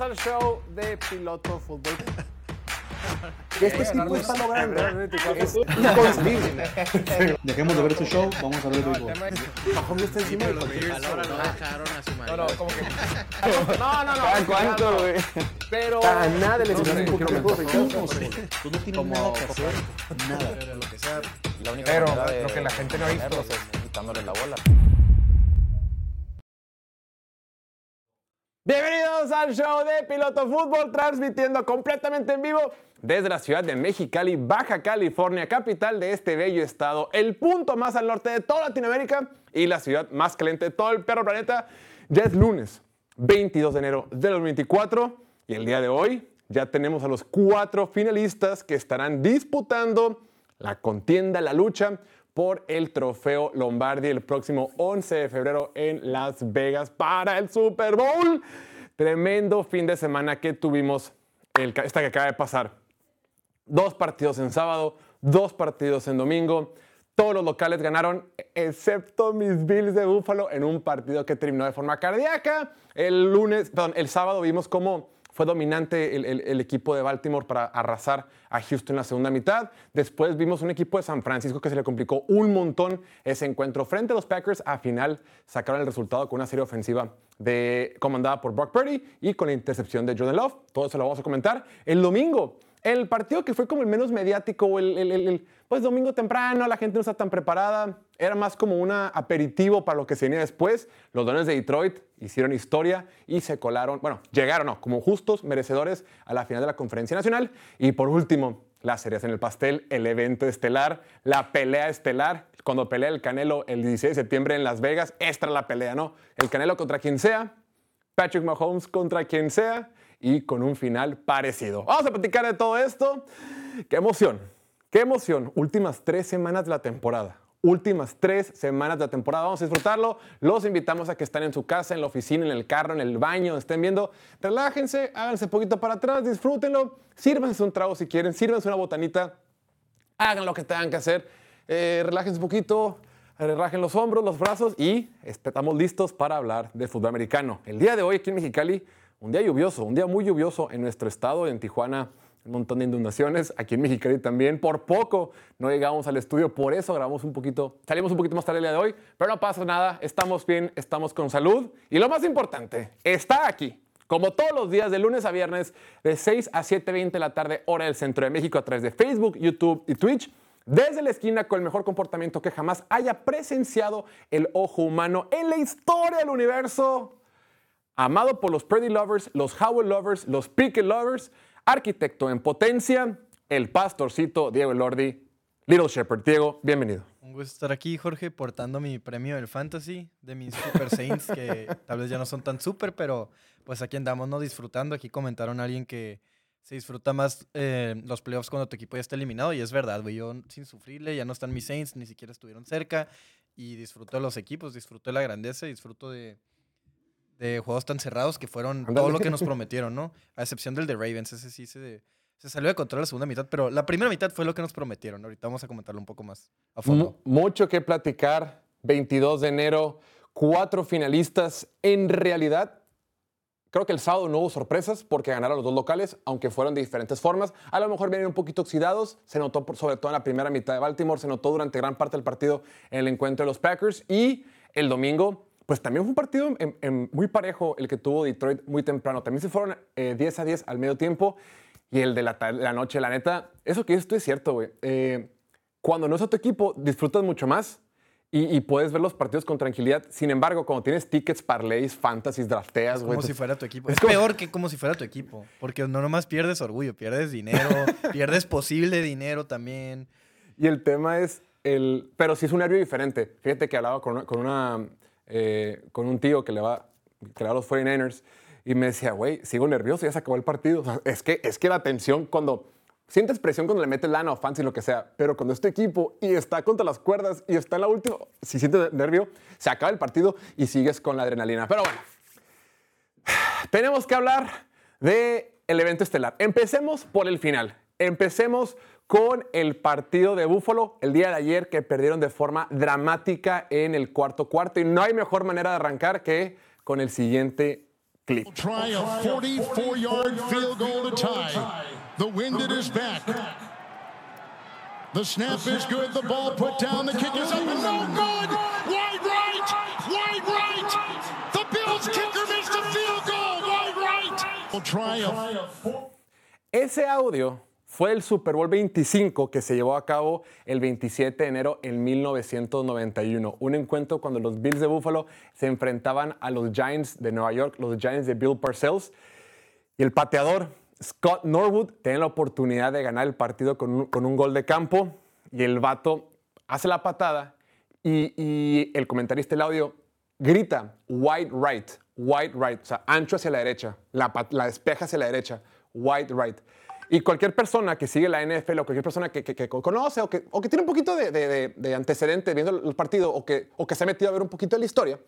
Bienvenidos al show de Piloto Fútbol. Este tipo está logrando es inconcebible. Dejemos de ver este show, vamos a ver el béisbol. Mahomes está encima de Los no no. dejaron a su No, no, madre. como que. No, no, no. ¿Cada cuánto, güey? Pero. A nada de no lesionar un kilómetro. Tú no tienes Como- nada que hacer, nada. Pero lo que sea, La única Pero manera de lo que la gente no ha visto. es quitándole la bola. Bienvenidos al show de Piloto Fútbol, transmitiendo completamente en vivo desde la ciudad de Mexicali, Baja California, capital de este bello estado, el punto más al norte de toda Latinoamérica y la ciudad más caliente de todo el perro planeta. Ya es lunes, 22 de enero de 2024 y el día de hoy ya tenemos a los cuatro finalistas que estarán disputando la contienda, la lucha por el trofeo Lombardi el próximo 11 de febrero en Las Vegas para el Super Bowl. Tremendo fin de semana que tuvimos esta que acaba de pasar. Dos partidos en sábado, dos partidos en domingo. Todos los locales ganaron, excepto mis Bills de Buffalo, en un partido que terminó de forma cardíaca. El lunes, perdón, el sábado vimos cómo fue dominante el, equipo de Baltimore para arrasar a Houston en la segunda mitad. Después vimos un equipo de San Francisco que se le complicó un montón ese encuentro frente a los Packers. A final sacaron el resultado con una serie ofensiva de, comandada por Brock Purdy y con la intercepción de Jordan Love. Todo eso lo vamos a comentar. El domingo, el partido que fue como el menos mediático, el- pues domingo temprano, la gente no está tan preparada, era más como un aperitivo para lo que se venía después. Los Dones de Detroit hicieron historia y se colaron, bueno, llegaron como justos, merecedores a la final de la Conferencia Nacional. Y por último, las cereas en el pastel, el evento estelar, la pelea estelar. Cuando pelea el Canelo el 16 de septiembre en Las Vegas, esta era la pelea, ¿no? El Canelo contra quien sea, Patrick Mahomes contra quien sea y con un final parecido. Vamos a platicar de todo esto. ¡Qué emoción! ¡Qué emoción! Últimas tres semanas de la temporada. Últimas tres semanas de la temporada. Vamos a disfrutarlo. Los invitamos a que estén en su casa, en la oficina, en el carro, en el baño, estén viendo. Relájense, háganse un poquito para atrás, disfrútenlo. Sírvanse un trago si quieren, sírvanse una botanita. Hagan lo que tengan que hacer. Eh, relájense un poquito, relajen los hombros, los brazos y estamos listos para hablar de fútbol americano. El día de hoy aquí en Mexicali, un día lluvioso, un día muy lluvioso en nuestro estado, en Tijuana, un montón de inundaciones, aquí en Mexicali también. Por poco no llegamos al estudio, por eso grabamos un poquito, salimos un poquito más tarde el día de hoy, pero no pasa nada, estamos bien, estamos con salud y lo más importante, está aquí. Como todos los días, de lunes a viernes, de 6 a 7.20 de la tarde, hora del centro de México, a través de Facebook, YouTube y Twitch. Desde la esquina con el mejor comportamiento que jamás haya presenciado el ojo humano en la historia del universo. Amado por los Purdy Lovers, los Howell Lovers, los Pickett Lovers, arquitecto en potencia, el pastorcito Diego Elordi, Little Shepherd. Diego, bienvenido. un gusto estar aquí, Jorge, portando mi premio del Fantasy de mis Super Saints, que tal vez ya no son tan super, pero pues aquí andamos, ¿no? Disfrutando. Aquí comentaron a alguien que se disfruta más eh, los playoffs cuando tu equipo ya está eliminado, y es verdad, güey. Yo sin sufrirle, ya no están mis Saints, ni siquiera estuvieron cerca, y disfruto de los equipos, disfruto de la grandeza, disfruto de, de juegos tan cerrados que fueron todo Ándale. lo que nos prometieron, ¿no? A excepción del de Ravens, ese sí se, se salió de control la segunda mitad, pero la primera mitad fue lo que nos prometieron. Ahorita vamos a comentarlo un poco más a fondo. Mu- mucho que platicar. 22 de enero, cuatro finalistas. En realidad, creo que el sábado no hubo sorpresas porque ganaron los dos locales, aunque fueron de diferentes formas. A lo mejor vienen un poquito oxidados. Se notó por- sobre todo en la primera mitad de Baltimore, se notó durante gran parte del partido en el encuentro de los Packers. Y el domingo, pues también fue un partido en- en muy parejo el que tuvo Detroit muy temprano. También se fueron eh, 10 a 10 al medio tiempo. Y el de la, la noche, la neta, eso que dices tú es cierto, güey. Eh, cuando no es a tu equipo, disfrutas mucho más y, y puedes ver los partidos con tranquilidad. Sin embargo, cuando tienes tickets, parlays, fantasies, drafteas, güey. Como si fuera tu equipo. es Es, como- peor que como si fuera tu equipo. Porque no nomás pierdes orgullo, pierdes dinero, pierdes posible dinero también. Y el tema es, el, pero sí es un nervio diferente. Fíjate que hablaba con, una- con, una, eh, con un tío que le, va, que le a los 49ers y me decía, güey, sigo nervioso, ya se acabó el partido. Es, que, es que la tensión cuando... Sientes presión cuando le metes lana o fancy, lo que sea, pero cuando es tu equipo y está contra las cuerdas y está en la última, si sientes nervio, se acaba el partido y sigues con la adrenalina. Pero bueno, tenemos que hablar del evento estelar. Empecemos por el final. Empecemos con el partido de Búfalo el día de ayer que perdieron de forma dramática en el cuarto cuarto. Y no hay mejor manera de arrancar que con el siguiente clip. Try a 44 yard field goal to tie. The wind at his back. The snap is good. The ball put down. The kick is up and no good. Wide right. Wide right. The Bills kicker makes the field goal. Wide right. We'll try a Ese audio fue el Super Bowl 25 que se llevó a cabo el 27 de enero en 1991. Un encuentro cuando los Bills de Buffalo se enfrentaban a los Giants de Nueva York, los Giants de Bill Parcells. Y el pateador Scott Norwood tiene la oportunidad de ganar el partido con un, con un gol de campo. Y el vato hace la patada y, el comentarista del audio grita wide right, wide right, o sea, ancho hacia la derecha, la, la despeja hacia la derecha, wide right. Y cualquier persona que sigue la NFL o cualquier persona que, conoce o que, tiene un poquito de, de- de- de antecedente viendo el partido o que, se ha metido a ver un poquito de la historia,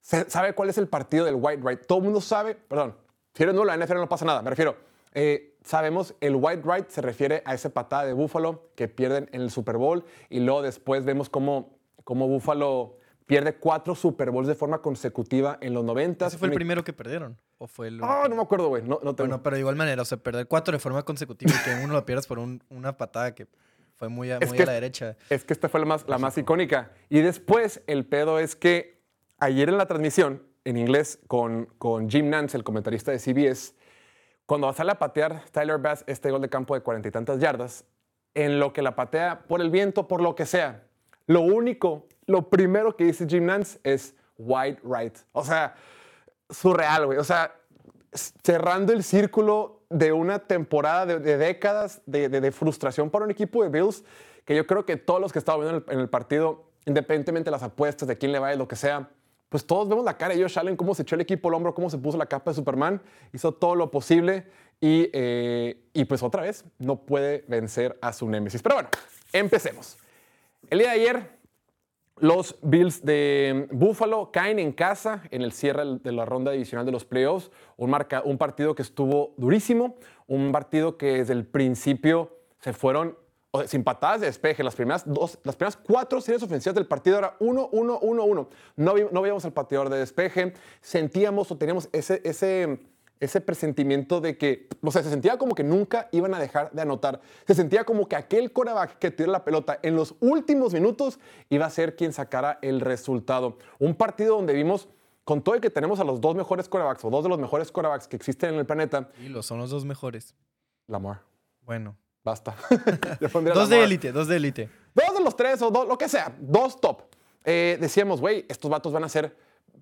sabe cuál es el partido del white right. Todo el mundo sabe, perdón, si eres nuevo la NFL no pasa nada, me refiero, eh, sabemos el white right se refiere a esa patada de Buffalo que pierden en el Super Bowl y luego después vemos cómo, cómo Buffalo pierde cuatro Super Bowls de forma consecutiva en los 90. ¿Ese fue el primero que perdieron? ¿O fue el Ah, no me acuerdo, güey. No, no tengo. Bueno, pero de igual manera, o sea, perder cuatro de forma consecutiva y que uno lo pierdas por un- una patada que fue muy a, muy que- a la derecha. Es que esta fue la más, la más icónica. Y después el pedo es que ayer en la transmisión, en inglés, con, con Jim Nance, el comentarista de CBS, cuando sale a patear Tyler Bass este gol de campo de cuarenta y tantas yardas, en lo que la patea por el viento, por lo que sea, lo único, lo primero que dice Jim Nance es wide right. O sea, surreal, güey. O sea, cerrando el círculo de una temporada de, de décadas de, de- de frustración para un equipo de Bills, que yo creo que todos los que estaban viendo en el, en el partido, independientemente de las apuestas, de quién le va y lo que sea, pues todos vemos la cara de Josh Allen, cómo se echó el equipo al hombro, cómo se puso la capa de Superman, hizo todo lo posible y, eh, y pues otra vez no puede vencer a su némesis. Pero bueno, empecemos. El día de ayer, los Bills de Buffalo caen en casa en el cierre de la ronda divisional de los playoffs. Un, marca- un partido que estuvo durísimo, un partido que desde el principio se fueron o sea, sin patadas de despeje. Las primeras, dos, las primeras cuatro series ofensivas del partido era 1, 1, 1, 1. No, no veíamos al pateador de despeje. Sentíamos o teníamos ese, ese, ese presentimiento de que, o sea, se sentía como que nunca iban a dejar de anotar. Se sentía como que aquel coreback que tiró la pelota en los últimos minutos iba a ser quien sacara el resultado. Un partido donde vimos, con todo el que tenemos a los dos mejores corebacks o dos de los mejores corebacks que existen en el planeta, Y los son los dos mejores. Lamar. Bueno. Basta. Dos de élite, dos de élite. Dos de los tres o dos, lo que sea, dos top. Eh, decíamos, güey, estos vatos van a hacer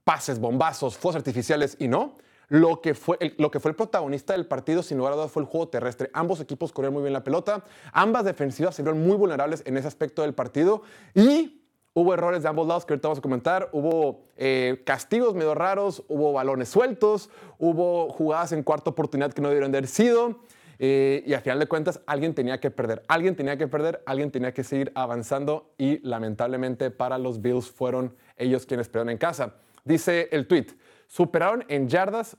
pases, bombazos, fuegos artificiales y no. Lo que, fue el, lo que fue el protagonista del partido, sin lugar a dudas, fue el juego terrestre. Ambos equipos corrieron muy bien la pelota. Ambas defensivas se vieron muy vulnerables en ese aspecto del partido. Y hubo errores de ambos lados que ahorita vamos a comentar. Hubo eh, castigos medio raros, hubo balones sueltos, hubo jugadas en cuarta oportunidad que no debieron de haber sido. Eh, y al final de cuentas, alguien tenía que perder. Alguien tenía que perder, alguien tenía que seguir avanzando. Y lamentablemente para los Bills fueron ellos quienes perdieron en casa. Dice el tweet: superaron en yardas,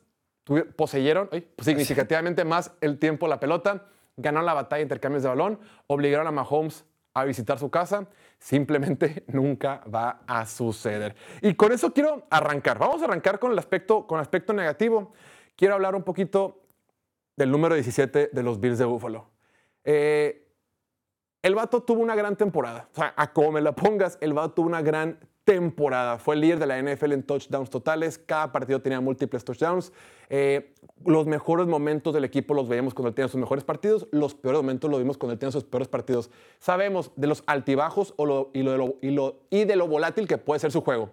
poseyeron ay, significativamente más el tiempo la pelota, ganaron la batalla de intercambios de balón, obligaron a Mahomes a visitar su casa. Simplemente nunca va a suceder. Y con eso quiero arrancar. Vamos a arrancar con el aspecto, con el aspecto negativo. Quiero hablar un poquito del número 17 de los Bills de Buffalo. Eh, el vato tuvo una gran temporada. O sea, a como me la pongas, el vato tuvo una gran temporada. Fue el líder de la NFL en touchdowns totales. Cada partido tenía múltiples touchdowns. Eh, los mejores momentos del equipo los veíamos cuando él tenía sus mejores partidos. Los peores momentos los vimos cuando él tenía sus peores partidos. Sabemos de los altibajos o lo- y, lo- y lo- y de lo volátil que puede ser su juego.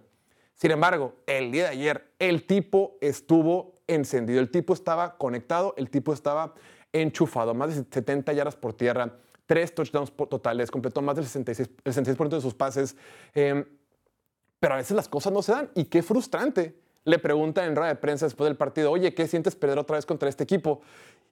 Sin embargo, el día de ayer, el tipo estuvo encendido, el tipo estaba conectado, el tipo estaba enchufado, más de 70 yardas por tierra, tres touchdowns totales, completó más del 66%, el 66% de sus pases. Eh, pero a veces las cosas no se dan y qué frustrante. Le pregunta en rueda de prensa después del partido, oye, ¿qué sientes perder otra vez contra este equipo?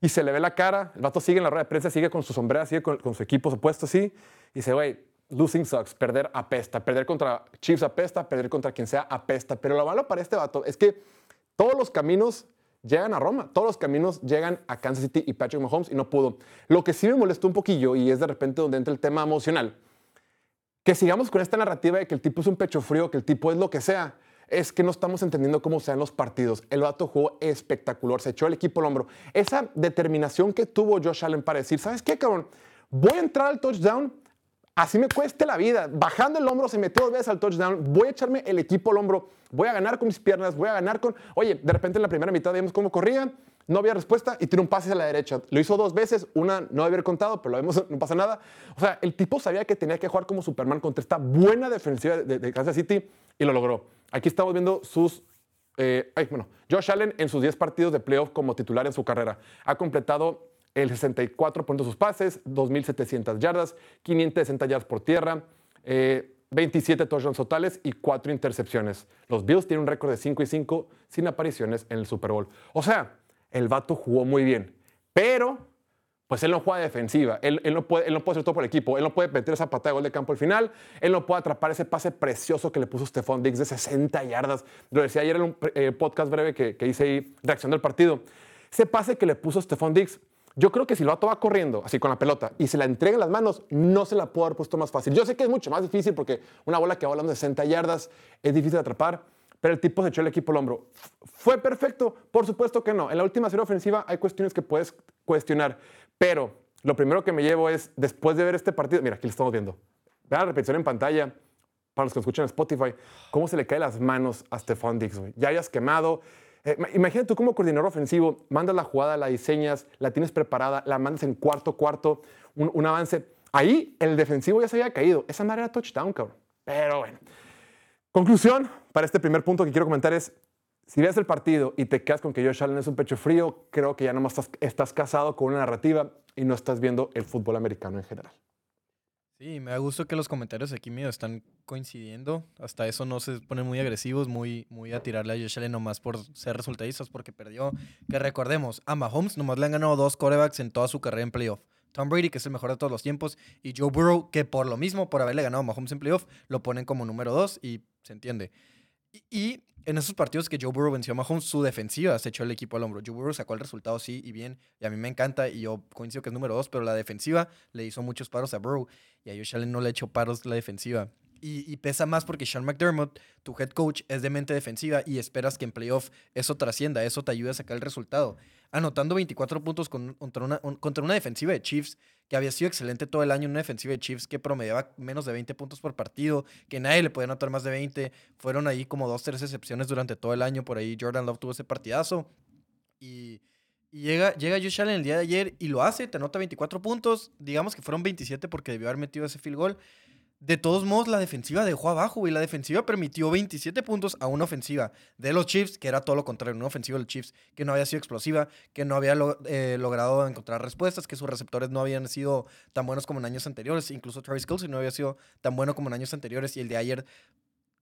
Y se le ve la cara, el vato sigue en la rueda de prensa, sigue con su sombrera, sigue con, su equipo supuesto así, y dice, güey, losing sucks, perder apesta, perder contra Chiefs apesta, perder contra quien sea apesta. Pero lo malo para este vato es que todos los caminos llegan a Roma, todos los caminos llegan a Kansas City y Patrick Mahomes y no pudo. Lo que sí me molestó un poquillo y es de repente donde entra el tema emocional, que sigamos con esta narrativa de que el tipo es un pecho frío, que el tipo es lo que sea. es que no estamos entendiendo cómo sean los partidos. El vato jugó espectacular, se echó el equipo al hombro. Esa determinación que tuvo Josh Allen para decir, ¿sabes qué, cabrón? Voy a entrar al touchdown, así me cueste la vida. Bajando el hombro, se metió dos veces al touchdown, voy a echarme el equipo al hombro, voy a ganar con mis piernas, voy a ganar con... Oye, de repente en la primera mitad vimos cómo corría, no había respuesta y tiene un pase a la derecha. Lo hizo dos veces, una no había contado, pero lo vemos, no pasa nada. O sea, el tipo sabía que tenía que jugar como Superman contra esta buena defensiva de, Kansas City y lo logró. Aquí estamos viendo sus... eh, ay, bueno, Josh Allen en sus 10 partidos de playoff como titular en su carrera. Ha completado el 64% de sus pases, 2.700 yardas, 560 yardas por tierra, eh, 27 touchdowns totales y 4 intercepciones. Los Bills tienen un récord de 5 y 5 sin apariciones en el Super Bowl. O sea, el vato jugó muy bien, pero pues él no juega defensiva, él, no puede, él no puede hacer todo por el equipo, él no puede meter esa patada de gol de campo al final, él no puede atrapar ese pase precioso que le puso Stephon Diggs de 60 yardas. Lo decía ayer en un eh, podcast breve que, que hice ahí, reacción del partido. Ese pase que le puso Stephon Diggs, yo creo que si el vato va corriendo así con la pelota y se la entrega en las manos, no se la puede haber puesto más fácil. Yo sé que es mucho más difícil porque una bola que va volando de 60 yardas es difícil de atrapar, pero el tipo se echó el equipo al hombro. ¿Fue perfecto? Por supuesto que no. En la última serie ofensiva hay cuestiones que puedes cuestionar, pero lo primero que me llevo es, después de ver este partido, mira, aquí lo estamos viendo. Vean la repetición en pantalla, para los que escuchan en Spotify, cómo se le caen las manos a Stephon güey. Ya hayas quemado. Eh, ma- imagínate tú como coordinador ofensivo, mandas la jugada, la diseñas, la tienes preparada, la mandas en cuarto, cuarto, un, un avance. Ahí el defensivo ya se había caído. Esa madre era touchdown, cabrón. Pero bueno. Conclusión para este primer punto que quiero comentar es, si ves el partido y te quedas con que Josh Allen es un pecho frío, creo que ya nomás estás, estás casado con una narrativa y no estás viendo el fútbol americano en general. Sí, me da gusto que los comentarios aquí mío están coincidiendo. Hasta eso no se ponen muy agresivos, muy, muy a tirarle a Josh Allen nomás por ser resultadistas, porque perdió. Que recordemos, a Mahomes nomás le han ganado dos corebacks en toda su carrera en playoff. Tom Brady, que es el mejor de todos los tiempos, y Joe Burrow, que por lo mismo, por haberle ganado a Mahomes en playoff, lo ponen como número dos y se entiende. Y, en esos partidos que Joe Burrow venció a Mahomes, su defensiva se echó el equipo al hombro. Joe Burrow sacó el resultado sí y bien, y a mí me encanta, y yo coincido que es número dos, pero la defensiva le hizo muchos paros a Burrow, y a Josh Allen no le echó paros la defensiva. Y, pesa más porque Sean McDermott, tu head coach, es de mente defensiva y esperas que en playoff eso trascienda, eso te ayude a sacar el resultado. Anotando 24 puntos con- contra, una, un- contra una defensiva de Chiefs que había sido excelente todo el año, una defensiva de Chiefs que promediaba menos de 20 puntos por partido, que nadie le podía anotar más de 20. Fueron ahí como dos, tres excepciones durante todo el año. Por ahí Jordan Love tuvo ese partidazo. Y, y llega, llega Josh Allen el día de ayer y lo hace, te anota 24 puntos. Digamos que fueron 27 porque debió haber metido ese field goal. De todos modos, la defensiva dejó abajo, y La defensiva permitió 27 puntos a una ofensiva de los Chiefs, que era todo lo contrario, una ofensiva de los Chiefs que no había sido explosiva, que no había eh, logrado encontrar respuestas, que sus receptores no habían sido tan buenos como en años anteriores. Incluso Travis Kelce no había sido tan bueno como en años anteriores. Y el de ayer,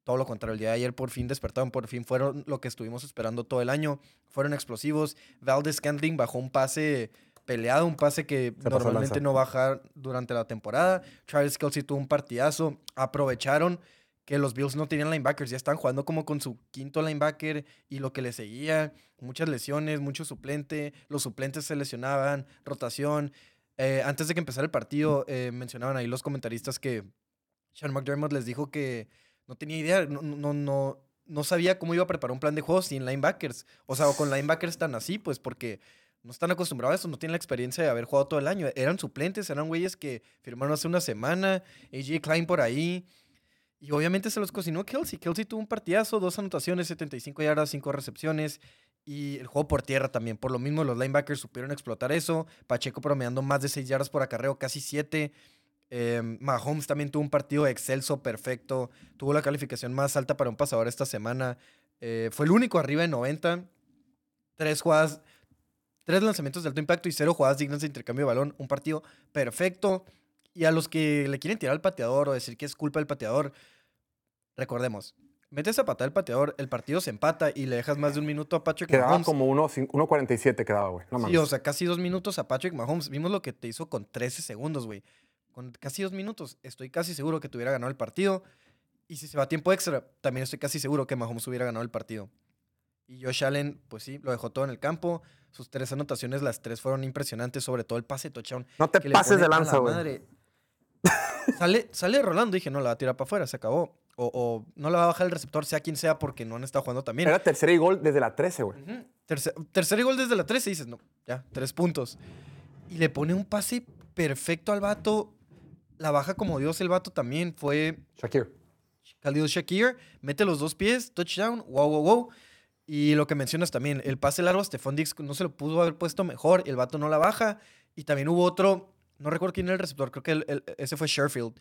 todo lo contrario, el de ayer por fin despertaron, por fin fueron lo que estuvimos esperando todo el año. Fueron explosivos. Valdez Scantling bajó un pase peleado, un pase que Se normalmente no baja durante la temporada. Travis Kelsey tuvo un partidazo. Aprovecharon que los Bills no tenían linebackers, ya están jugando como con su quinto linebacker y lo que le seguía, muchas lesiones, mucho suplente, los suplentes se lesionaban, rotación. Eh, antes de que empezara el partido, eh, mencionaban ahí los comentaristas que Sean McDermott les dijo que no tenía idea, no, no, no, no sabía cómo iba a preparar un plan de juego sin linebackers. O sea, o con linebackers tan así, pues porque no están acostumbrados a eso, no tienen la experiencia de haber jugado todo el año. Eran suplentes, eran güeyes que firmaron hace una semana, AJ Klein por ahí. Y obviamente se los cocinó Kelsey. Kelsey tuvo un partidazo, dos anotaciones, 75 yardas, 5 recepciones. Y el juego por tierra también. Por lo mismo, los linebackers supieron explotar eso. Pacheco promediando más de 6 yardas por acarreo, casi 7. Mahomes también tuvo un partido excelso, perfecto. Tuvo la calificación más alta para un pasador esta semana. Eh, fue el único arriba de 90. Tres jugadas, tres lanzamientos de alto impacto y cero jugadas dignas de intercambio de balón. Un partido perfecto. Y a los que le quieren tirar al pateador o decir que es culpa del pateador, recordemos, metes a patar el pateador, el partido se empata y le dejas más de un minuto a Patrick Quedaba Mahomes. como 1.47 quedaba, güey. No Sí, o sea, casi dos minutos a Patrick Mahomes. Vimos lo que te hizo con 13 segundos, güey. Con casi dos minutos, estoy casi seguro que te hubiera ganado el partido. Y si se va a tiempo extra, también estoy casi seguro que Mahomes hubiera ganado el partido. Y Josh Allen, pues sí, lo dejó todo en el campo. Sus tres anotaciones, las tres fueron impresionantes, sobre todo el pase touchdown. No te pases de lanza, güey. sale, sale rolando. Dije, no, la va a tirar para afuera, se acabó. O, o no la va a bajar el receptor, sea quien sea, porque no han estado jugando también. Era tercera y gol desde la 13, güey. Ujú. Tercer, tercer gol desde la 13 y dices, no, ya, tres puntos. Y le pone un pase perfecto al vato. La baja como Dios el vato también. Fue Shakir. Khalil Shakir, mete los dos pies, touchdown, wow, wow, wow. Y lo que mencionas también, el pase largo a Stephon Diggs no se lo pudo haber puesto mejor, el vato no la baja. Y también hubo otro, no recuerdo quién era el receptor, creo que el- el- ese fue Sherfield.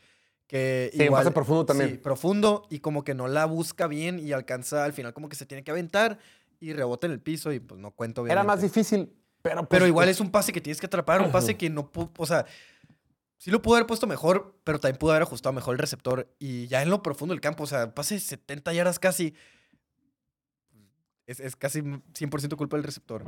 Que Sí, un pase profundo también. Sí, profundo y como que no la busca bien y alcanza al final como que se tiene que aventar y rebota en el piso y pues no cuento bien. Era más difícil, pero. pues, Pero igual es un pase que tienes que atrapar, un pase que no o sea, sí lo pudo haber puesto mejor, pero también pudo haber ajustado mejor el receptor y ya en lo profundo del campo, o sea, pase de 70 yardas casi. Es, es casi 100% culpa del receptor.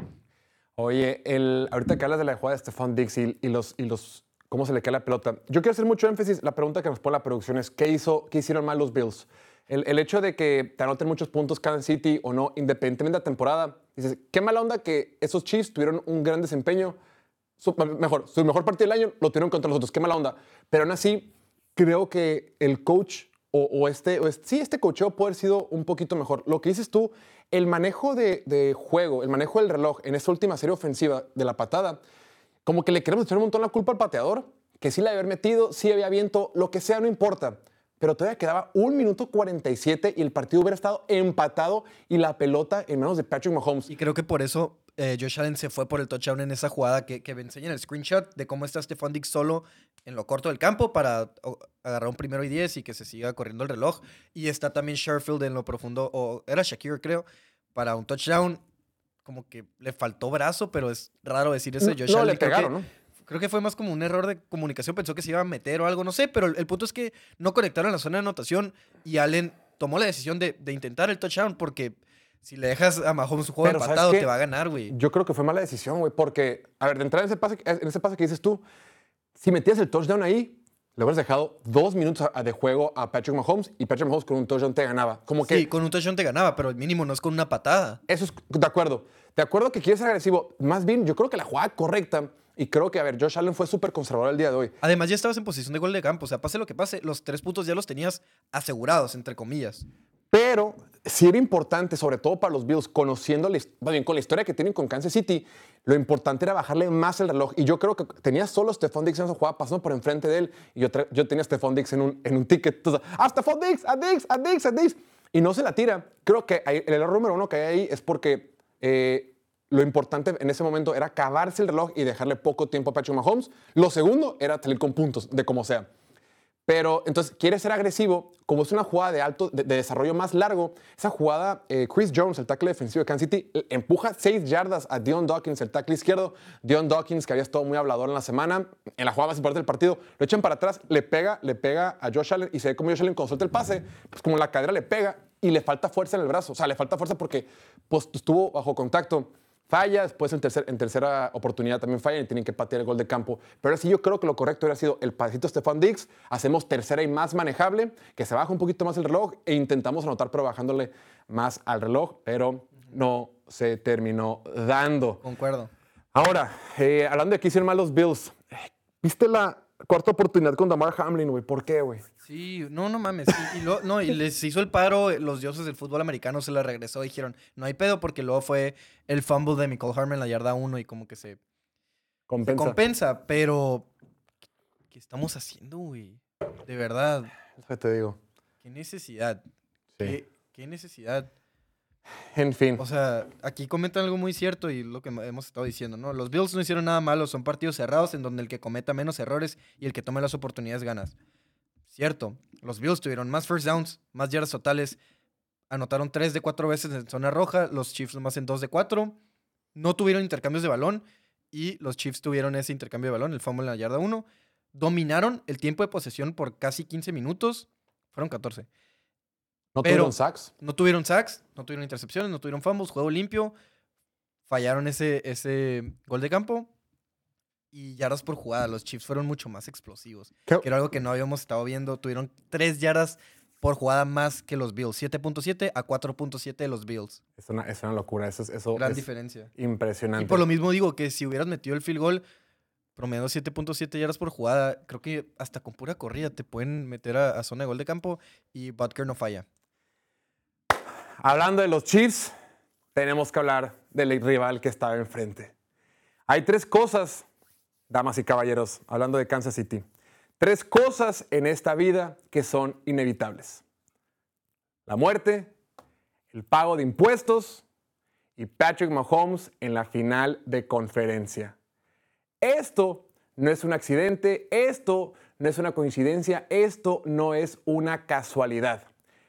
Oye, el, ahorita que hablas de la jugada de Stephon y, y los, y los. ¿Cómo se le cae la pelota? Yo quiero hacer mucho énfasis. La pregunta que nos pone la producción es: ¿qué, hizo, qué hicieron mal los Bills? El, el hecho de que te anoten muchos puntos Kansas City o no, independientemente de la temporada, dices, qué mala onda que esos Chiefs tuvieron un gran desempeño. Su, mejor, su mejor partido del año lo tuvieron contra los otros, qué mala onda. Pero aún así, creo que el coach o, o este, o este- sí, este cocheo puede haber sido un poquito mejor. Lo que dices tú, el manejo de, juego, el manejo del reloj en esta última serie ofensiva de la patada, como que le queremos echar un montón la culpa al pateador, que sí la había metido, sí había viento, lo que sea, no importa. Pero todavía quedaba un minuto 47 y el partido hubiera estado empatado y la pelota en manos de Patrick Mahomes. Y creo que por eso eh, Josh Allen se fue por el touchdown en esa jugada que, que me enseñan el screenshot de cómo está Stephon Diggs solo en lo corto del campo para agarrar un primero y 10 y que se siga corriendo el reloj. Y está también Sherfield en lo profundo, o era Shakir creo, para un touchdown. Como que le faltó brazo, pero es raro decir eso de Josh no, le Creo que- pegaron, ¿no? Creo que fue más como un error de comunicación. Pensó que se iba a meter o algo, no sé. Pero el, el punto es que no conectaron la zona de anotación y Allen tomó la decisión de, de intentar el touchdown porque si le dejas a Mahomes un juego Pero, ¿sabes empatado, te va a ganar, güey. Yo creo que fue mala decisión, güey, porque, a ver, de entrar en ese pase, en ese pase que dices tú, si metías el touchdown ahí, le hubieras dejado dos minutos de juego a Patrick Mahomes y Patrick Mahomes con un touchdown te ganaba. Como que Sí, con un touchdown te ganaba, pero el mínimo no es con una patada. eso es de acuerdo. De acuerdo que quieres ser agresivo. Más bien, yo creo que la jugada correcta, y creo que, a ver, Josh Allen fue súper conservador el día de hoy. Además, ya estabas en posición de gol de campo. O sea, pase lo que pase, los tres puntos ya los tenías asegurados, entre comillas. Pero sí era importante, sobre todo para los Bills, conociendo, con la historia que tienen con Kansas City, lo importante era bajarle más el reloj. Y yo creo que tenía solo Stephon Diggs en esa jugada pasando por enfrente de él. Y yo, tenía Stephon Diggs en un, en un ticket. Entonces, ¡ah, Stephon Diggs! ¡A Diggs! ¡A Diggs! ¡A Diggs! Y no se la tira. Creo que el error número uno que hay ahí es porque eh, lo importante en ese momento era acabarse el reloj y dejarle poco tiempo a Patrick Mahomes. Lo segundo era salir con puntos, de como sea. Pero entonces quiere ser agresivo, como es una jugada de alto, de, de desarrollo más largo, esa jugada, eh, Chris Jones, el tackle defensivo de Kansas City, empuja seis yardas a Dion Dawkins, el tackle izquierdo. Dion Dawkins, que había estado muy hablador en la semana, en la jugada más importante del partido, lo echan para atrás, le pega, le pega a Josh Allen y se ve como Josh Allen cuando suelta el pase, pues como la cadera le pega y le falta fuerza en el brazo. O sea, le falta fuerza porque pues, estuvo bajo contacto. Falla, después en, tercer- en tercera oportunidad también falla y tienen que patear el gol de campo. Pero sí yo creo que lo correcto hubiera sido el pasito Stefan Diggs, hacemos tercera y más manejable, que se baja un poquito más el reloj e intentamos anotar pero bajándole más al reloj, pero no se terminó dando. Concuerdo. Ahora, eh, hablando de que hicieron mal los Bills, eh, ¿viste la cuarta oportunidad con Damar Hamlin, güey? ¿Por qué, güey? Sí, no, no mames. Y, y lo- no, y les hizo el paro, eh, los dioses del fútbol americano se la regresó, dijeron, no hay pedo porque luego fue el fumble de Michael Harmon la yarda 1 y como que se, se Compensa. compensa, pero ¿qué estamos haciendo, güey? De verdad, Es lo que te digo. qué necesidad. Sí. ¿Qué, qué necesidad. En fin. O sea, aquí comentan algo muy cierto y lo que hemos estado diciendo, ¿no? Los Bills no hicieron nada malo, son partidos cerrados en donde el que cometa menos errores y el que tome las oportunidades ganas. Cierto, los Bills tuvieron más first downs, más yardas totales, anotaron 3 de 4 veces en zona roja, los Chiefs nomás en 2 de 4, no tuvieron intercambios de balón y los Chiefs tuvieron ese intercambio de balón, el fumble en la yarda 1, dominaron el tiempo de posesión por casi 15 minutos, fueron 14. no pero- tuvieron sacks. No tuvieron sacks, no tuvieron intercepciones, no tuvieron fumbles, juego limpio. Fallaron ese, ese gol de campo. Y yardas por jugada. Los Chiefs fueron mucho más explosivos. ¿Qué? Que era algo que no habíamos estado viendo. Tuvieron tres yardas por jugada más que los Bills. 7.7 a 4.7 de los Bills. Es una, es una locura. Eso, es- eso Gran es diferencia. impresionante. Y por lo mismo digo que si hubieras metido el field goal, promediando 7.7 yardas por jugada. Creo que hasta con pura corrida te pueden meter a, a zona de gol de campo y Butker no falla. Hablando de los Chiefs, tenemos que hablar del rival que estaba enfrente. Hay tres cosas, damas y caballeros, hablando de Kansas City. Tres cosas en esta vida que son inevitables. La muerte, el pago de impuestos y Patrick Mahomes en la final de conferencia. Esto no es un accidente, esto no es una coincidencia, esto no es una casualidad.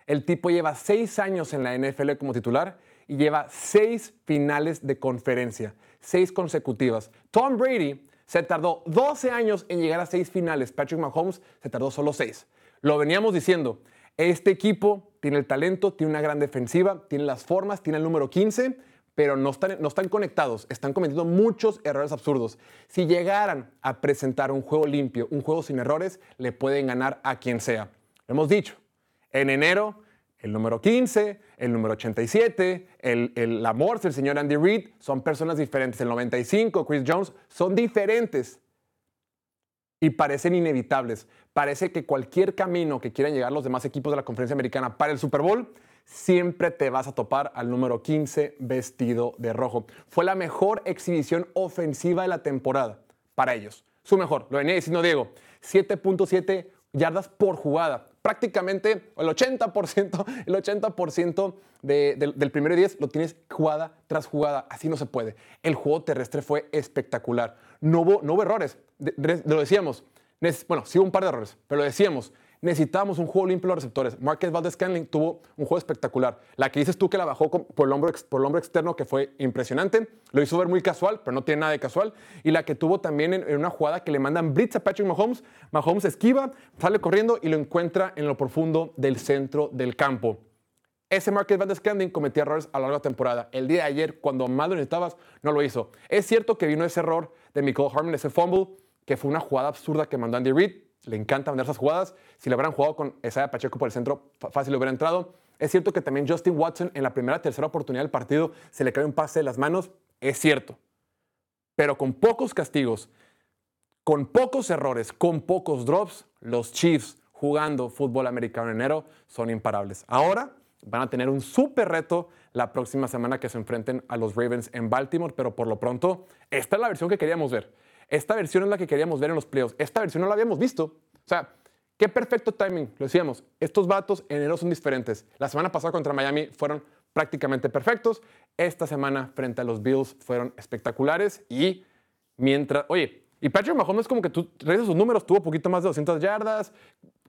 El tipo lleva seis años en la NFL como titular y lleva seis finales de conferencia, seis consecutivas. Tom Brady se tardó 12 años en llegar a seis finales. Patrick Mahomes se tardó solo seis. Lo veníamos diciendo, este equipo tiene el talento, tiene una gran defensiva, tiene las formas, tiene el número 15, pero no están, no están conectados, están cometiendo muchos errores absurdos. Si llegaran a presentar un juego limpio, un juego sin errores, le pueden ganar a quien sea. Lo hemos dicho, en enero el número 15, el número 87, el, el, la el señor Andy Reid, son personas diferentes. El 95, Chris Jones, son diferentes y parecen inevitables. Parece que cualquier camino que quieran llegar los demás equipos de la conferencia americana para el Super Bowl, siempre te vas a topar al número 15 vestido de rojo. Fue la mejor exhibición ofensiva de la temporada para ellos. Su mejor, lo venía diciendo Diego, 7.7 yardas por jugada. Prácticamente el 80%, el 80% de, de, del primer 10 lo tienes jugada tras jugada. Así no se puede. El juego terrestre fue espectacular. No hubo, no hubo errores. Lo decíamos. Bueno, sí hubo un par de errores, pero lo decíamos. Necesitábamos un juego limpio de receptores. Marquez Valdez Scanling tuvo un juego espectacular. La que dices tú que la bajó por el, hombro, externo, que fue impresionante, lo hizo ver muy casual, pero no tiene nada de casual. Y la que tuvo también en, una jugada que le mandan blitz a Patrick Mahomes. Mahomes esquiva, sale corriendo y lo encuentra en lo profundo del centro del campo. Ese Marquez Valdez Scanling cometía errores a lo largo de la temporada. El día de ayer, cuando más lo necesitabas, no lo hizo. Es cierto que vino ese error de Michael Harmon, ese fumble, que fue una jugada absurda que mandó Andy Reid le encanta vender esas jugadas. Si le hubieran jugado con Isaiah Pacheco por el centro, fácil hubiera entrado. Es cierto que también Justin Watson en la primera tercera oportunidad del partido se le cae un pase de las manos. Es cierto. Pero con pocos castigos, con pocos errores, con pocos drops, los Chiefs jugando fútbol americano en enero son imparables. Ahora van a tener un súper reto la próxima semana que se enfrenten a los Ravens en Baltimore, pero por lo pronto, esta es la versión que queríamos ver. Esta versión es la que queríamos ver en los playoffs. Esta versión no la habíamos visto. O sea, qué perfecto timing. Lo decíamos, estos vatos en enero son diferentes. La semana pasada contra Miami fueron prácticamente perfectos. Esta semana frente a los Bills fueron espectaculares. Y mientras, oye, y Patrick Mahomes como que tú revisas sus números, tuvo poquito más de 200 yardas,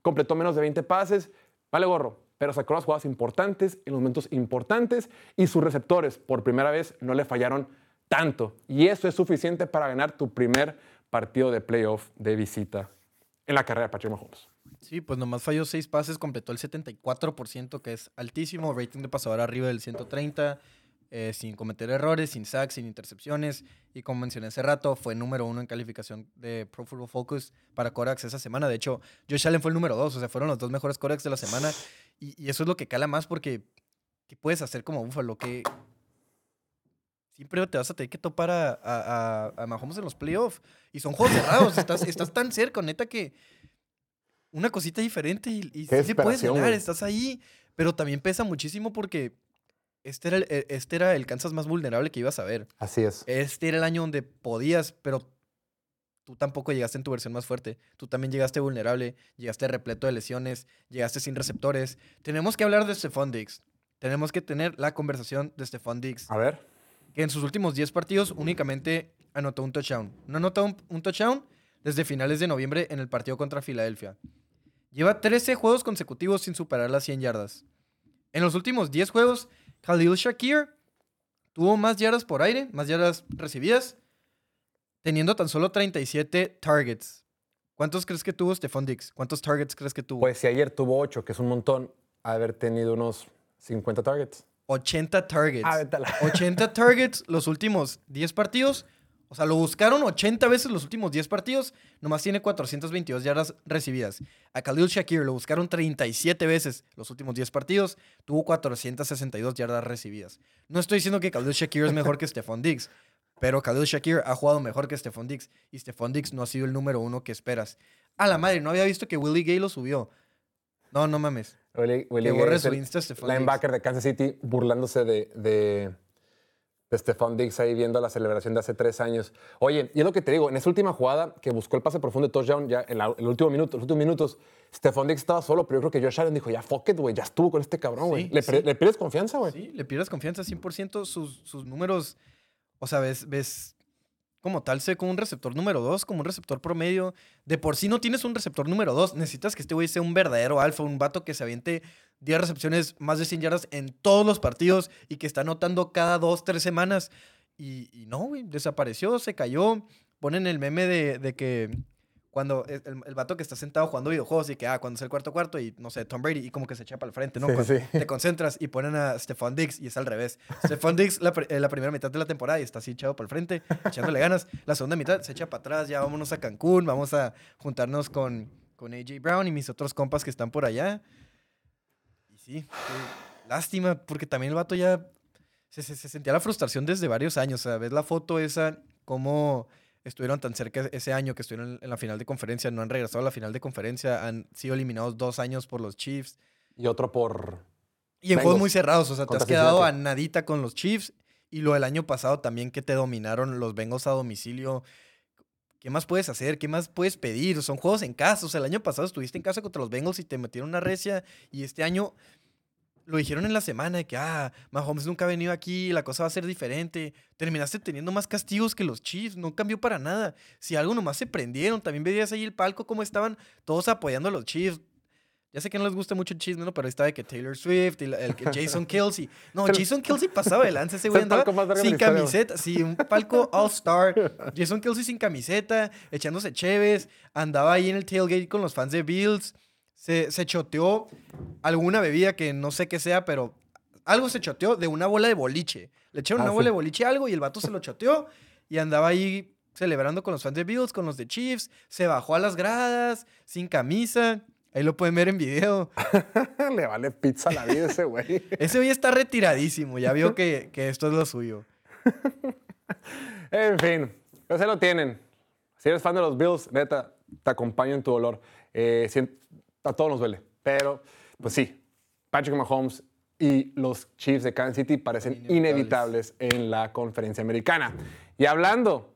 completó menos de 20 pases. Vale gorro, pero sacó las jugadas importantes en los momentos importantes y sus receptores por primera vez no le fallaron tanto. Y eso es suficiente para ganar tu primer partido de playoff de visita en la carrera de Patrick Mahomes. Sí, pues nomás falló seis pases, completó el 74%, que es altísimo, rating de pasador arriba del 130, eh, sin cometer errores, sin sacks, sin intercepciones. Y como mencioné hace rato, fue número uno en calificación de Pro Football Focus para Corax esa semana. De hecho, Josh Allen fue el número dos, o sea, fueron los dos mejores Corax de la semana. Y, eso es lo que cala más porque ¿qué puedes hacer como Buffalo? que siempre te vas a tener que topar a, a, a, a Mahomes en los playoffs. Y son juegos cerrados. estás, estás tan cerca, neta, que una cosita diferente y, y sí se puedes ganar. Estás ahí. Pero también pesa muchísimo porque este era, el, este era el Kansas más vulnerable que ibas a ver. Así es. Este era el año donde podías, pero tú tampoco llegaste en tu versión más fuerte. Tú también llegaste vulnerable, llegaste repleto de lesiones, llegaste sin receptores. Tenemos que hablar de Stephon Diggs. Tenemos que tener la conversación de Stephon Diggs. A ver que en sus últimos 10 partidos únicamente anotó un touchdown. No anotó un, un, touchdown desde finales de noviembre en el partido contra Filadelfia. Lleva 13 juegos consecutivos sin superar las 100 yardas. En los últimos 10 juegos, Khalil Shakir tuvo más yardas por aire, más yardas recibidas, teniendo tan solo 37 targets. ¿Cuántos crees que tuvo Stephon Diggs? ¿Cuántos targets crees que tuvo? Pues si ayer tuvo 8, que es un montón, haber tenido unos 50 targets. 80 targets. Ah, 80 targets los últimos 10 partidos. O sea, lo buscaron 80 veces los últimos 10 partidos. Nomás tiene 422 yardas recibidas. A Khalil Shakir lo buscaron 37 veces los últimos 10 partidos. Tuvo 462 yardas recibidas. No estoy diciendo que Khalil Shakir es mejor que Stephon Diggs. Pero Khalil Shakir ha jugado mejor que Stephon Diggs. Y Stephon Diggs no ha sido el número uno que esperas. A la madre, no había visto que Willie Gay lo subió. No, no mames. Willie, Willie Que Gay borre es su Insta, Stephon linebacker de Kansas City burlándose de, de, de Stephon Diggs ahí viendo la celebración de hace tres años. Oye, y es lo que te digo, en esa última jugada que buscó el pase profundo de touchdown, ya en la- el último minuto, los últimos minutos, Stephon Diggs estaba solo, pero yo creo que Josh Allen dijo, ya fuck it, güey, ya estuvo con este cabrón, güey. Sí, le, sí. le pierdes confianza, güey. Sí, le pierdes confianza 100%. Sus, sus números, o sea, ves, ves como tal, sé como un receptor número 2, como un receptor promedio. De por sí no tienes un receptor número 2. Necesitas que este güey sea un verdadero alfa, un vato que se aviente 10 recepciones, más de 100 yardas en todos los partidos y que está anotando cada 2, 3 semanas. Y, no, güey, desapareció, se cayó. Ponen el meme de que cuando el, el- el vato que está sentado jugando videojuegos y que, ah, cuando es el cuarto cuarto y, no sé, Tom Brady y como que se echa para el frente, ¿no? Sí, Cuando sí. Te concentras y ponen a Stephon Diggs y es al revés. Stephon Diggs la, eh, la primera mitad de la temporada y está así echado para el frente, echándole ganas. La segunda mitad se echa para atrás, ya vámonos a Cancún, vamos a juntarnos con, con AJ Brown y mis otros compas que están por allá. Y sí, qué lástima, porque también el vato ya se, se- se sentía la frustración desde varios años. O sea, ves la foto esa, cómo estuvieron tan cerca ese año que estuvieron en, la final de conferencia, no han regresado a la final de conferencia, han sido eliminados dos años por los Chiefs. Y otro por... Y en Bengals juegos muy cerrados, o sea, te has quedado a nadita con los Chiefs. Y lo del año pasado también que te dominaron los Bengals a domicilio. ¿Qué más puedes hacer? ¿Qué más puedes pedir? Son juegos en casa. O sea, el año pasado estuviste en casa contra los Bengals y te metieron una recia. Y este año lo dijeron en la semana de que, ah, Mahomes nunca ha venido aquí, la cosa va a ser diferente. Terminaste teniendo más castigos que los Chiefs, no cambió para nada. Si algo nomás se prendieron, también veías ahí el palco, cómo estaban todos apoyando a los Chiefs. Ya sé que no les gusta mucho el chisme, ¿no? Pero ahí estaba de que Taylor Swift y la- el que Jason Kelsey. No, Jason Kelsey pasaba de lance. Ese güey andaba sin camiseta. Sí, un palco All-Star. Jason Kelsey sin camiseta, echándose cheves. Andaba ahí en el tailgate con los fans de Bills. Se, se choteó alguna bebida que no sé qué sea, pero algo se choteó de una bola de boliche. Le echaron Ah, una sí. bola de boliche a algo y el vato se lo choteó y andaba ahí celebrando con los fans de Bills, con los de Chiefs. Se bajó a las gradas, sin camisa. Ahí lo pueden ver en video. Le vale pizza a la vida ese güey. Ese hoy está retiradísimo. Ya vio que, que esto es lo suyo. En fin, pues ahí lo tienen. Si eres fan de los Bills, neta, te acompaño en tu dolor. Eh, a todos nos duele. Pero, pues sí, Patrick Mahomes y los Chiefs de Kansas City parecen inevitables, en la conferencia americana. Y hablando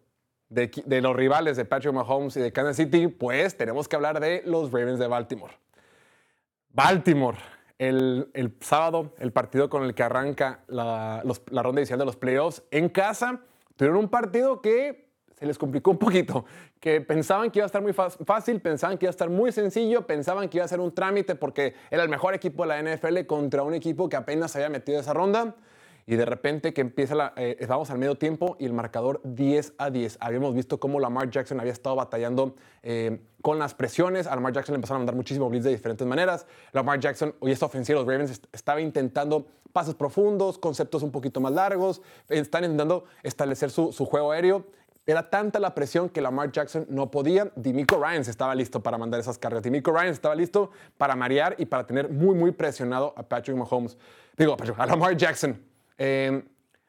de, los rivales de Patrick Mahomes y de Kansas City, pues tenemos que hablar de los Ravens de Baltimore. Baltimore, el, el sábado, el partido con el que arranca la, los- la ronda inicial de los playoffs en casa, tuvieron un partido que se les complicó un poquito, que pensaban que iba a estar muy fácil, pensaban que iba a estar muy sencillo, pensaban que iba a ser un trámite porque era el mejor equipo de la NFL contra un equipo que apenas había metido esa ronda. Y de repente que empieza la, eh, vamos al medio tiempo y el marcador 10 a 10. Habíamos visto cómo Lamar Jackson había estado batallando eh, con las presiones. A Lamar Jackson le empezaron a mandar muchísimo blitz de diferentes maneras. Lamar Jackson, hoy esta ofensiva los Ravens est- estaba intentando pases profundos, conceptos un poquito más largos. Están intentando establecer su juego aéreo. Era tanta la presión que Lamar Jackson no podía. Dimico Ryans estaba listo para mandar esas cargas. Dimico Ryans estaba listo para marear y para tener muy, muy presionado a Patrick Mahomes. Digo, a Lamar Jackson. Eh,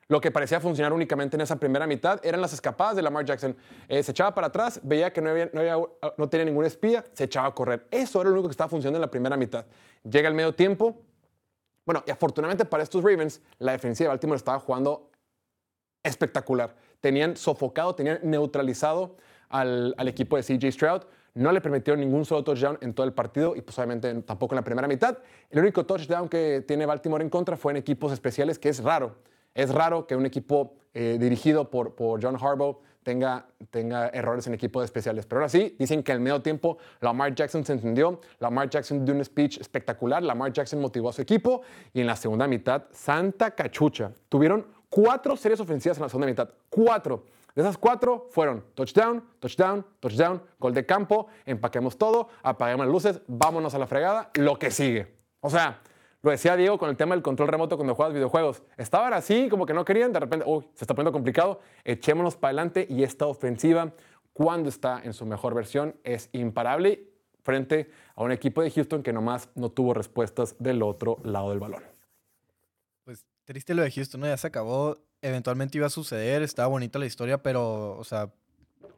lo que parecía funcionar únicamente en esa primera mitad eran las escapadas de Lamar Jackson. Eh, se echaba para atrás, veía que no tenía ningún espía, se echaba a correr. Eso era lo único que estaba funcionando en la primera mitad. Llega el medio tiempo. Bueno, y afortunadamente para estos Ravens, la defensiva de Baltimore estaba jugando espectacular. Tenían sofocado, tenían neutralizado al, al equipo de CJ Stroud. No le permitieron ningún solo touchdown en todo el partido y pues obviamente tampoco en la primera mitad. El único touchdown que tiene Baltimore en contra fue en equipos especiales, que es raro. Es raro que un equipo eh, dirigido por, por John Harbaugh tenga, tenga errores en equipos especiales. Pero ahora sí, dicen que al medio tiempo Lamar Jackson se entendió, Lamar Jackson dio un speech espectacular, Lamar Jackson motivó a su equipo y en la segunda mitad, santa cachucha. Tuvieron cuatro series ofensivas en la segunda mitad, cuatro. De esas cuatro fueron touchdown, touchdown, touchdown, gol de campo, empaquemos todo, apaguemos las luces, vámonos a la fregada, lo que sigue. O sea, lo decía Diego con el tema del control remoto cuando juegas videojuegos. Estaban así, como que no querían, de repente, uy, se está poniendo complicado, echémonos para adelante y esta ofensiva, cuando está en su mejor versión, es imparable frente a un equipo de Houston que nomás no tuvo respuestas del otro lado del balón. Triste lo de Houston, ¿no? Ya se acabó eventualmente iba a suceder, estaba bonita la historia, pero, o sea,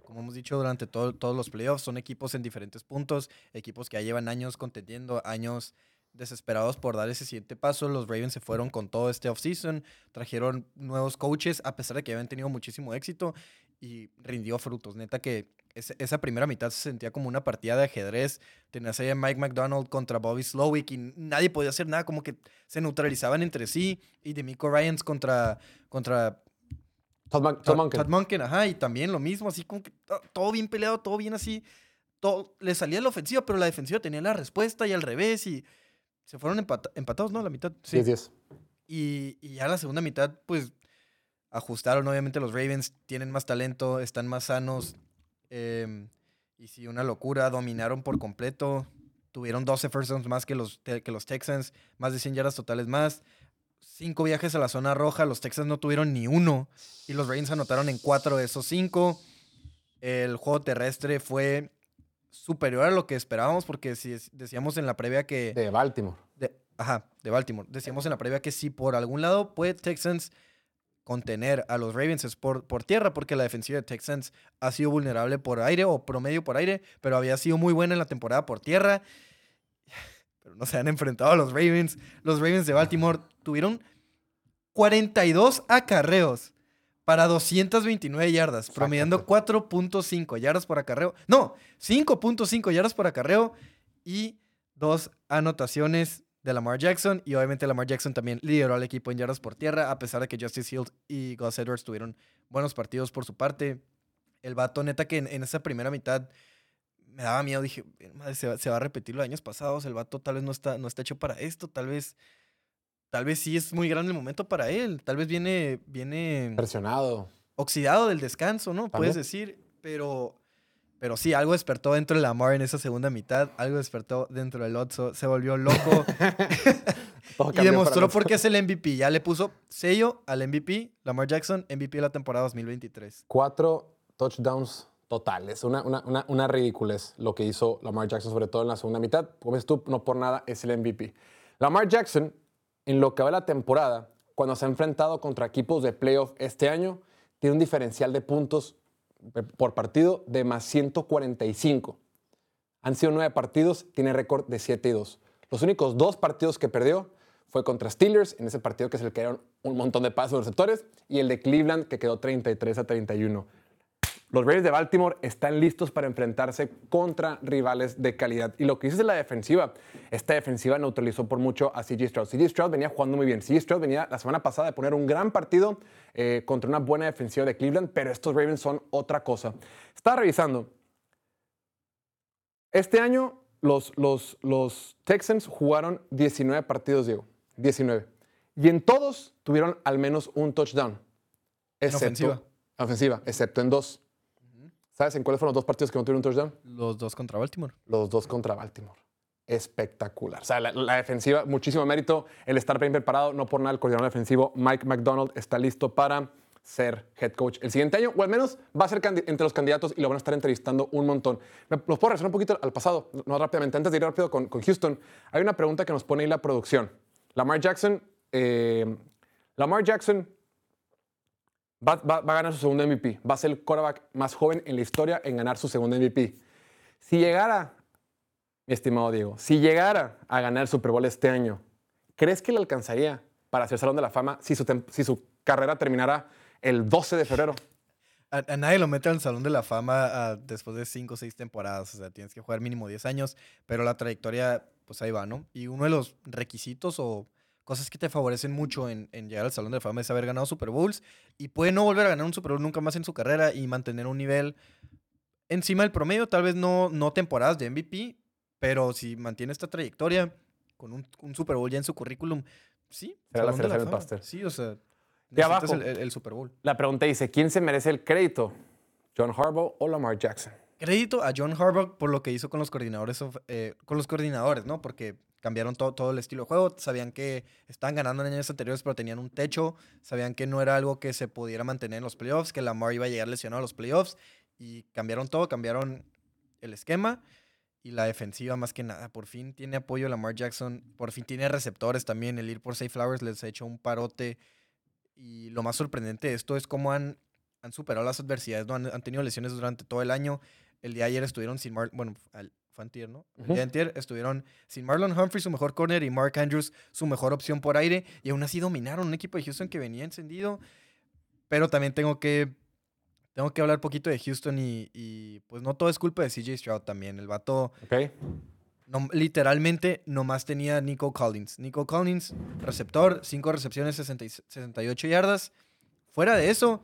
como hemos dicho durante todo- todos los playoffs, son equipos en diferentes puntos, equipos que ya llevan años contendiendo, años desesperados por dar ese siguiente paso. Los Ravens se fueron con todo este offseason, trajeron nuevos coaches, a pesar de que habían tenido muchísimo éxito y rindió frutos. Neta que esa primera mitad se sentía como una partida de ajedrez. Tenías ahí a Mike McDonald contra Bobby Slowick y nadie podía hacer nada, como que se neutralizaban entre sí. Y Demico Ryans contra, contra Todd, Mon- Todd Monken. Todd Monken, ajá, y también lo mismo, así como que to- todo bien peleado, todo bien así. Todo, le salía la ofensiva, pero la defensiva tenía la respuesta y al revés y se fueron empata- empatados, ¿no? La mitad. Sí. 10-10. Y, y ya la segunda mitad, pues, ajustaron. Obviamente los Ravens tienen más talento, están más sanos. Em, y sí, una locura. Dominaron por completo. Tuvieron 12 first downs más que los, que los Texans. Más de 100 yardas totales más. Cinco viajes a la zona roja. Los Texans no tuvieron ni uno. Y los Ravens anotaron en cuatro de esos cinco. El juego terrestre fue superior a lo que esperábamos porque si decíamos en la previa que... De Baltimore. De, ajá, de Baltimore. Decíamos en la previa que si por algún lado puede Texans contener a los Ravens por, por tierra, porque la defensiva de Texans ha sido vulnerable por aire o promedio por aire, pero había sido muy buena en la temporada por tierra. Pero no se han enfrentado a los Ravens. Los Ravens de Baltimore tuvieron 42 acarreos para 229 yardas, promediando 4.5 yardas por acarreo. No, 5.5 yardas por acarreo y dos anotaciones de Lamar Jackson. Y obviamente Lamar Jackson también lideró al equipo en yardas por tierra, a pesar de que Justice Hill y Gus Edwards tuvieron buenos partidos por su parte. El vato, neta, que en, en esa primera mitad me daba miedo. Dije, madre, se va, se va a repetir los años pasados. El vato tal vez no está, no está hecho para esto. Tal vez, tal vez sí es muy grande el momento para él. Tal vez viene, viene Presionado. oxidado del descanso, ¿no? Puedes decir, pero, pero sí, algo despertó dentro de Lamar en esa segunda mitad, algo despertó dentro del Otso, se volvió loco y demostró por qué es el MVP. Ya le puso sello al MVP, Lamar Jackson, MVP de la temporada 2023. Cuatro touchdowns totales. Una, una, una, una ridiculez lo que hizo Lamar Jackson, sobre todo en la segunda mitad. Como ves tú, no por nada es el MVP. Lamar Jackson, en lo que va la temporada, cuando se ha enfrentado contra equipos de playoff este año, tiene un diferencial de puntos por partido de más 145. Han sido nueve partidos, tiene récord de 7 y 2. Los únicos dos partidos que perdió fue contra Steelers, en ese partido que se le quedaron un montón de pasos de receptores, y el de Cleveland, que quedó 33 a 31. Los Ravens de Baltimore están listos para enfrentarse contra rivales de calidad. Y lo que dices de la defensiva, esta defensiva neutralizó por mucho a CJ Stroud. CJ Stroud venía jugando muy bien. CJ Stroud venía la semana pasada de poner un gran partido eh, contra una buena defensiva de Cleveland, pero estos Ravens son otra cosa. Estaba revisando. Este año los, los, los Texans jugaron 19 partidos, Diego. 19. Y en todos tuvieron al menos un touchdown. Excepto, ofensiva. Ofensiva, excepto en dos. ¿Sabes en cuáles fueron los dos partidos que no tuvieron un touchdown? Los dos contra Baltimore. Los dos contra Baltimore. Espectacular. O sea, la, la defensiva, muchísimo mérito. El estar bien preparado, no por nada el coordinador defensivo Mike McDonald está listo para ser head coach el siguiente año, o al menos va a ser entre los candidatos y lo van a estar entrevistando un montón. ¿Me- ¿Los puedo regresar un poquito al pasado? No rápidamente, antes de ir rápido con, con Houston. Hay una pregunta que nos pone ahí la producción. Lamar Jackson, eh, Lamar Jackson va, a ganar su segundo MVP. Va a ser el quarterback más joven en la historia en ganar su segundo MVP. Si llegara, mi estimado Diego, si llegara a ganar el Super Bowl este año, ¿crees que le alcanzaría para hacer Salón de la Fama si su, carrera terminara el 12 de febrero? A, a nadie lo mete al Salón de la Fama después de 5 o 6 temporadas. O sea, tienes que jugar mínimo 10 años, pero la trayectoria, pues ahí va, ¿no? Y uno de los requisitos o cosas que te favorecen mucho en, en llegar al Salón de la Fama es haber ganado Super Bowls y puede no volver a ganar un Super Bowl nunca más en su carrera y mantener un nivel encima del promedio, tal vez no, no temporadas de MVP, pero si mantiene esta trayectoria con un, un Super Bowl ya en su currículum, sí. Será la cereza del pastel. Sí, o sea, De abajo. el- el- el Super Bowl. La pregunta dice, ¿quién se merece el crédito? ¿John Harbaugh o Lamar Jackson? crédito a John Harbaugh por lo que hizo con los coordinadores, of- eh, con los coordinadores, ¿no? Porque cambiaron todo, todo el estilo de juego, sabían que estaban ganando en años anteriores, pero tenían un techo, sabían que no era algo que se pudiera mantener en los playoffs, que Lamar iba a llegar lesionado a los playoffs, y cambiaron todo, cambiaron el esquema y la defensiva más que nada. Por fin tiene apoyo Lamar Jackson, por fin tiene receptores también, el ir por Safe Flowers les ha hecho un parote y lo más sorprendente de esto es cómo han, han superado las adversidades, ¿no? Han, tenido lesiones durante todo el año. El día ayer estuvieron sin Mar bueno, al, fue antier, ¿no? El Ujú. día de antier estuvieron sin Marlon Humphrey, su mejor corner, y Mark Andrews, su mejor opción por aire. Y aún así dominaron un equipo de Houston que venía encendido. Pero también tengo que, tengo que hablar un poquito de Houston y, y, pues no todo es culpa de CJ Stroud también. El vato ¿Ok? no- literalmente nomás tenía Nico Collins. Nico Collins, receptor, 5 recepciones, 60 y 68 yardas. Fuera de eso,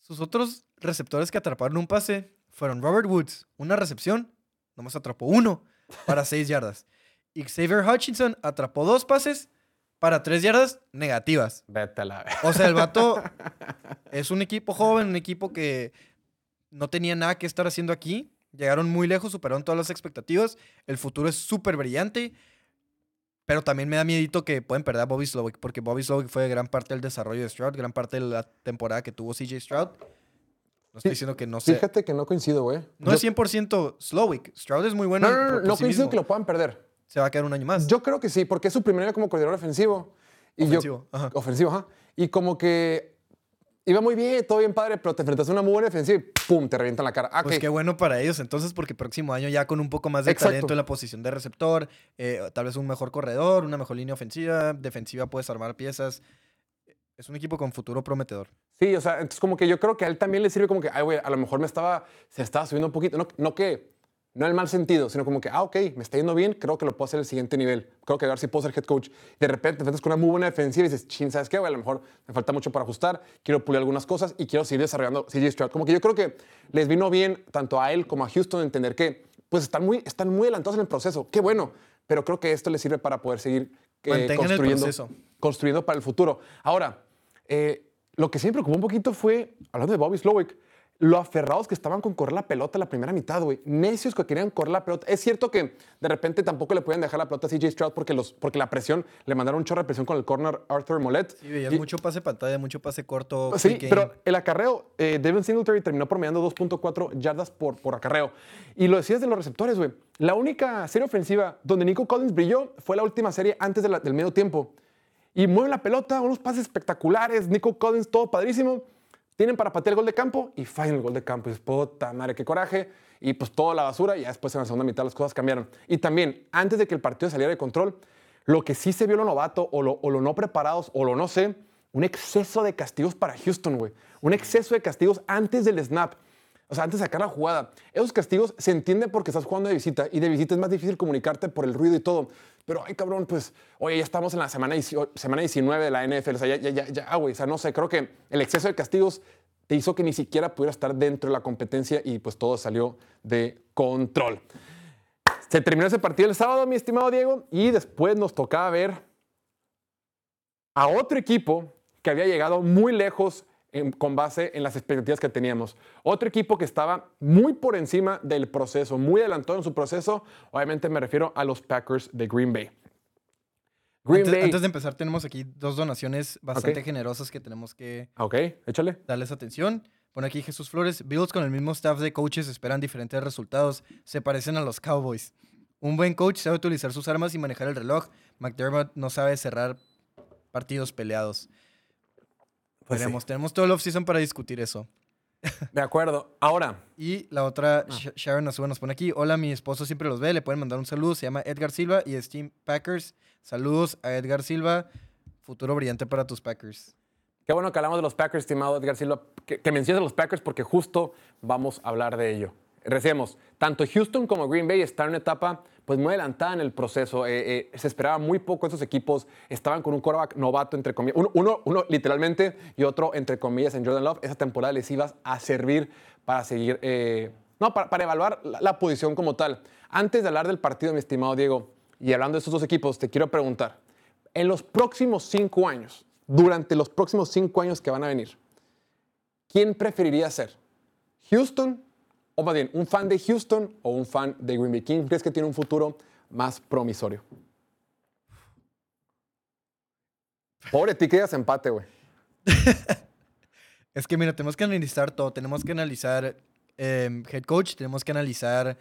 sus otros receptores que atraparon un pase fueron Robert Woods, una recepción, nomás atrapó uno para 6 yardas. Y Xavier Hutchinson atrapó dos pases para 3 yardas negativas. Vete a la O sea, el vato es un equipo joven, un equipo que no tenía nada que estar haciendo aquí. Llegaron muy lejos, superaron todas las expectativas. El futuro es súper brillante. Pero también me da miedito que pueden perder a Bobby Slowick, porque Bobby Slowick fue gran parte del desarrollo de Stroud, gran parte de la temporada que tuvo CJ Stroud. No estoy diciendo que no sea. Fíjate que no coincido, güey. No Yo- es 100% Slowick. Stroud es muy bueno. No, no, no, no, sí coincido mismo. que lo puedan perder. Se va a quedar un año más. Yo creo que sí, porque es su primer año como coordinador ofensivo. Y yo- Ofensivo, ajá. ofensivo, ajá. Y como que iba muy bien, todo bien padre, pero te enfrentas a una muy buena defensiva y ¡pum! te revientan la cara. Ah, Pues qué bueno para ellos, entonces, porque próximo año ya con un poco más de Exacto. talento en la posición de receptor, eh, tal vez un mejor corredor, una mejor línea ofensiva, defensiva puedes armar piezas. Es un equipo con futuro prometedor. Sí, o sea, entonces como que yo creo que a él también le sirve como que, ay, güey, a lo mejor me estaba, se estaba subiendo un poquito. No, no que, no en el mal sentido, sino como que, ah, ok, me está yendo bien, creo que lo puedo hacer al siguiente nivel. Creo que a ver si puedo ser head coach. De repente te enfrentas con una muy buena defensiva y dices, chin, ¿sabes qué, güey? A lo mejor me falta mucho para ajustar, quiero pulir algunas cosas y quiero seguir desarrollando CJ Stroud. Como que yo creo que les vino bien tanto a él como a Houston entender que, pues, están muy, están muy adelantados en el proceso. Qué bueno, pero creo que esto les sirve para poder seguir eh, el construyendo, proceso. construyendo para el futuro. Ahora, eh, lo que sí me preocupó un poquito fue, hablando de Bobby Slowick, lo aferrados que estaban con correr la pelota la primera mitad, güey. Necios que querían correr la pelota. Es cierto que de repente tampoco le podían dejar la pelota a CJ Stroud porque, los, porque la presión, le mandaron un chorro de presión con el corner Arthur Molet. Sí, veías Y- mucho pase pantalla, mucho pase corto. Sí, pero el acarreo, eh, Devin Singletary terminó promediando 2.4 yardas por, por acarreo. Y lo decías de los receptores, güey. La única serie ofensiva donde Nico Collins brilló fue la última serie antes de la- del medio tiempo. Y mueve la pelota, unos pases espectaculares. Nico Collins, todo padrísimo. Tienen para patear el gol de campo y fallan el gol de campo. Y dices, puta madre, qué coraje. Y pues toda la basura. Y después en la segunda mitad las cosas cambiaron. Y también, antes de que el partido saliera de control, lo que sí se vio lo novato o lo, o lo no preparados o lo no sé, un exceso de castigos para Houston, güey. Un exceso de castigos antes del snap. O sea, antes de sacar la jugada. Esos castigos se entienden porque estás jugando de visita y de visita es más difícil comunicarte por el ruido y todo. Pero, ay, cabrón, pues, oye, ya estamos en la semana, 18 semana 19 de la NFL. O sea, ya, ya, ya, ya, ah, güey. O sea, no sé, creo que el exceso de castigos te hizo que ni siquiera pudiera estar dentro de la competencia y pues todo salió de control. Se terminó ese partido el sábado, mi estimado Diego, y después nos tocaba ver a otro equipo que había llegado muy lejos en- con base en las expectativas que teníamos. Otro equipo que estaba muy por encima del proceso, muy adelantado en su proceso. Obviamente me refiero a los Packers de Green Bay. Green Antes, Bay. antes de empezar, tenemos aquí dos donaciones bastante generosas que tenemos que Ah, Ok, échale. darles atención. Pone aquí Jesús Flores. Bills con el mismo staff de coaches esperan diferentes resultados. Se parecen a los Cowboys. Un buen coach sabe utilizar sus armas y manejar el reloj. McDermott no sabe cerrar partidos peleados. Pues sí. Tenemos todo el offseason para discutir eso. De acuerdo. Ahora, Y la otra, Sh- Sharon Azúa nos pone aquí. Hola, mi esposo siempre los ve. Le pueden mandar un saludo. Se llama Edgar Silva y es Team Packers. Saludos a Edgar Silva. Futuro brillante para tus Packers. Qué bueno que hablamos de los Packers, estimado Edgar Silva, que, que menciones a los Packers porque justo vamos a hablar de ello. Recemos, tanto Houston como Green Bay están en una etapa pues muy adelantada en el proceso. Eh, eh, se esperaba muy poco esos equipos. Estaban con un quarterback novato, entre comillas. Uno, uno, literalmente y otro, entre comillas, en Jordan Love. Esa temporada les iba a servir para seguir, eh, no, para, para evaluar la posición como tal. Antes de hablar del partido, mi estimado Diego, y hablando de estos dos equipos, te quiero preguntar, en los próximos cinco años, durante los próximos cinco años que van a venir, ¿quién preferiría ser? ¿Houston? O más bien, ¿un fan de Houston o un fan de Green Bay? ¿Quién crees que tiene un futuro más promisorio? Pobre ti que digas empate, güey. Es que mira, tenemos que analizar todo. Tenemos que analizar em, head coach, tenemos que analizar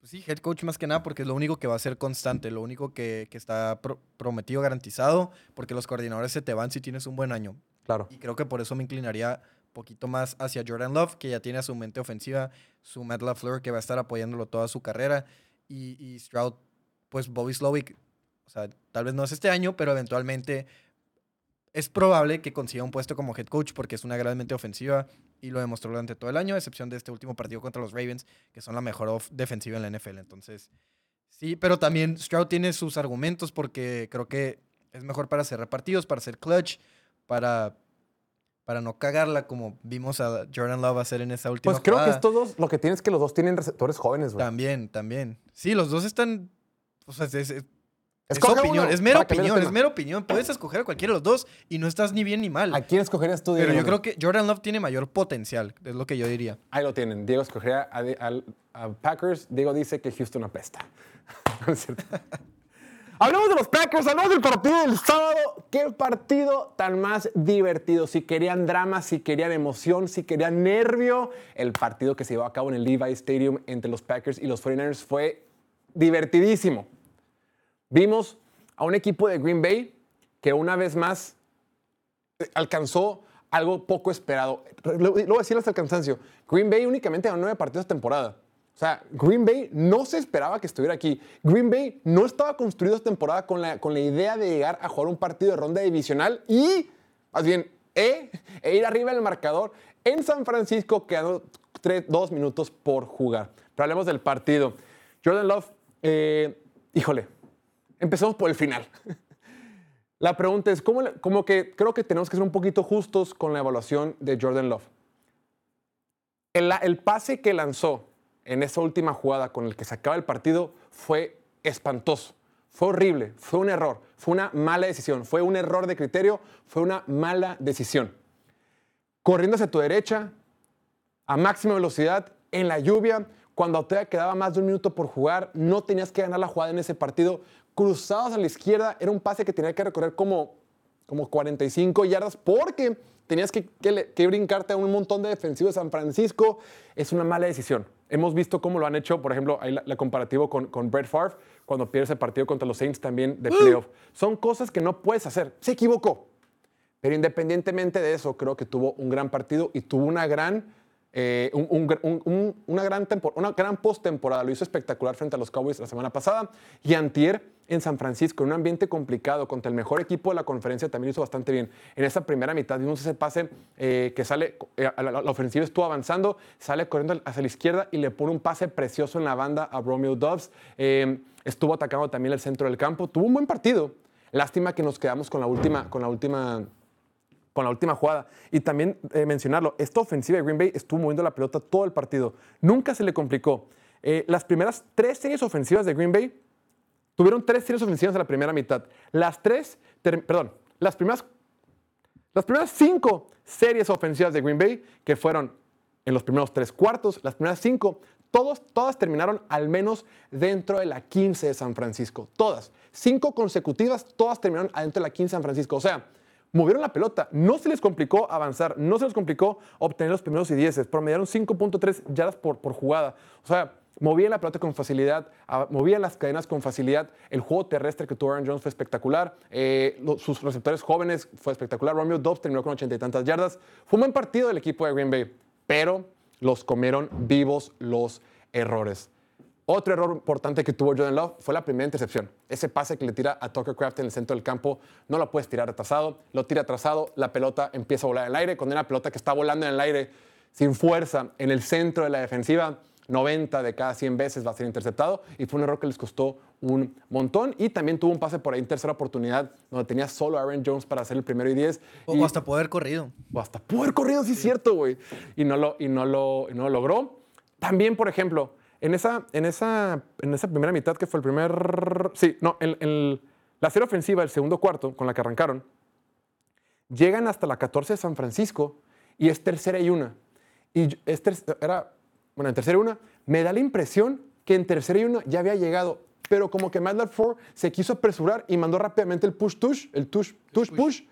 Pues sí, head coach más que nada porque es lo único que va a ser constante, lo único que, que está pro- prometido, garantizado, porque los coordinadores se te van si tienes un buen año. Claro. Y creo que por eso me inclinaría poquito más hacia Jordan Love, que ya tiene a su mente ofensiva, su Matt LaFleur, que va a estar apoyándolo toda su carrera, y, Stroud, pues Bobby Slowick, o sea, tal vez no es este año, pero eventualmente es probable que consiga un puesto como head coach porque es una gran mente ofensiva y lo demostró durante todo el año, a excepción de este último partido contra los Ravens, que son la mejor defensiva en la NFL. Entonces, sí, pero también Stroud tiene sus argumentos porque creo que es mejor para cerrar partidos, para ser clutch, para, para no cagarla como vimos a Jordan Love hacer en esa última Pues creo que jugada. estos dos, lo que tienes es que los dos tienen receptores jóvenes, güey. También, también. Sí, los dos están... O sea, es, es- es opinión, es mera opinión, es mera opinión. Puedes escoger a cualquiera de los dos y no estás ni bien ni mal. ¿A quién escogerías tú? Pero Diego? yo creo que Jordan Love tiene mayor potencial, es lo que yo diría. Ahí lo tienen. Diego escogería a, al- a Packers. Diego dice que Houston apesta. No es cierto. Hablamos de los Packers, hablamos del partido del sábado. Qué partido tan más divertido. Si querían drama, si querían emoción, si querían nervio, el partido que se llevó a cabo en el Levi Stadium entre los Packers y los 49ers fue divertidísimo. Vimos a un equipo de Green Bay que una vez más eh, alcanzó algo poco esperado. Lo, voy a decir hasta el cansancio. Green Bay únicamente ganó nueve partidos de temporada. O sea, Green Bay no se esperaba que estuviera aquí. Green Bay no estaba construido esta temporada con la, con la idea de llegar a jugar un partido de ronda divisional y, más bien, e, e ir arriba en el marcador en San Francisco, quedando tres, dos minutos por jugar. Pero hablemos del partido. Jordan Love, eh, híjole, empezamos por el final. La pregunta es, ¿cómo, como que creo que tenemos que ser un poquito justos con la evaluación de Jordan Love. El pase que lanzó en esa última jugada con el que se acaba el partido fue espantoso, fue horrible, fue un error, fue una mala decisión, fue un error de criterio, fue una mala decisión. Corriendo hacia tu derecha, a máxima velocidad, en la lluvia, cuando todavía quedaba más de un minuto por jugar, no tenías que ganar la jugada en ese partido. Cruzados a la izquierda, era un pase que tenía que recorrer como, como 45 yardas porque tenías que, que que brincarte a un montón de defensivos de San Francisco. Es una mala decisión. Hemos visto cómo lo han hecho, por ejemplo, ahí la, la comparativo con, con Brett Favre, cuando pierde ese partido contra los Saints también de playoff. Son cosas que no puedes hacer. Se equivocó. Pero independientemente de eso, creo que tuvo un gran partido y tuvo una gran, eh, una gran, tempor- gran postemporada. Lo hizo espectacular frente a los Cowboys la semana pasada. Y Antier en San Francisco, en un ambiente complicado, contra el mejor equipo de la conferencia, también hizo bastante bien. En esa primera mitad vimos ese pase eh, que sale, eh, la, la ofensiva estuvo avanzando, sale corriendo hacia la izquierda y le pone un pase precioso en la banda a Romeo Dobbs. Eh, estuvo atacando también el centro del campo. Tuvo un buen partido. Lástima que nos quedamos con la última, con la última con la última jugada. Y también eh, mencionarlo, esta ofensiva de Green Bay estuvo moviendo la pelota todo el partido. Nunca se le complicó. Eh, las primeras tres series ofensivas de Green Bay tuvieron tres series ofensivas en la primera mitad. Las tres, perdón, las primeras, las primeras cinco series ofensivas de Green Bay, que fueron en los primeros tres cuartos, las primeras cinco, todos, todas terminaron al menos dentro de la 15 de San Francisco. Todas. Cinco consecutivas, todas terminaron adentro de la 15 de San Francisco. O sea, movieron la pelota. No se les complicó avanzar, no se les complicó obtener los primeros y dieces. Promediaron 5.3 yardas por, por jugada. O sea, movían la pelota con facilidad, movían las cadenas con facilidad. El juego terrestre que tuvo Aaron Jones fue espectacular. Eh, sus receptores jóvenes fue espectacular. Romeo Dobbs terminó con ochenta y tantas yardas. Fue un buen partido del equipo de Green Bay, pero los comieron vivos los errores. Otro error importante que tuvo Jordan Love fue la primera intercepción. Ese pase que le tira a Tucker Craft en el centro del campo, no lo puedes tirar atrasado. Lo tira atrasado, la pelota empieza a volar en el aire. Cuando una pelota que está volando en el aire sin fuerza en el centro de la defensiva, 90 de cada 100 veces va a ser interceptado. Y fue un error que les costó un montón. Y también tuvo un pase por ahí en tercera oportunidad, donde tenía solo a Aaron Jones para hacer el primero y 10. O y, hasta poder corrido. o hasta poder corrido, sí es cierto, güey. Y no lo, y no lo, y no lo logró. También, por ejemplo, en esa, en esa, en esa primera mitad que fue el primer... Sí, no, en, en la serie ofensiva del segundo cuarto con la que arrancaron, llegan hasta la 14 de San Francisco y es tercera y una. Y es era, bueno, en tercera y una, me da la impresión que en tercera y una ya había llegado, pero como que Matt LaFleur se quiso apresurar y mandó rápidamente el push-tush, el tush, tush-push,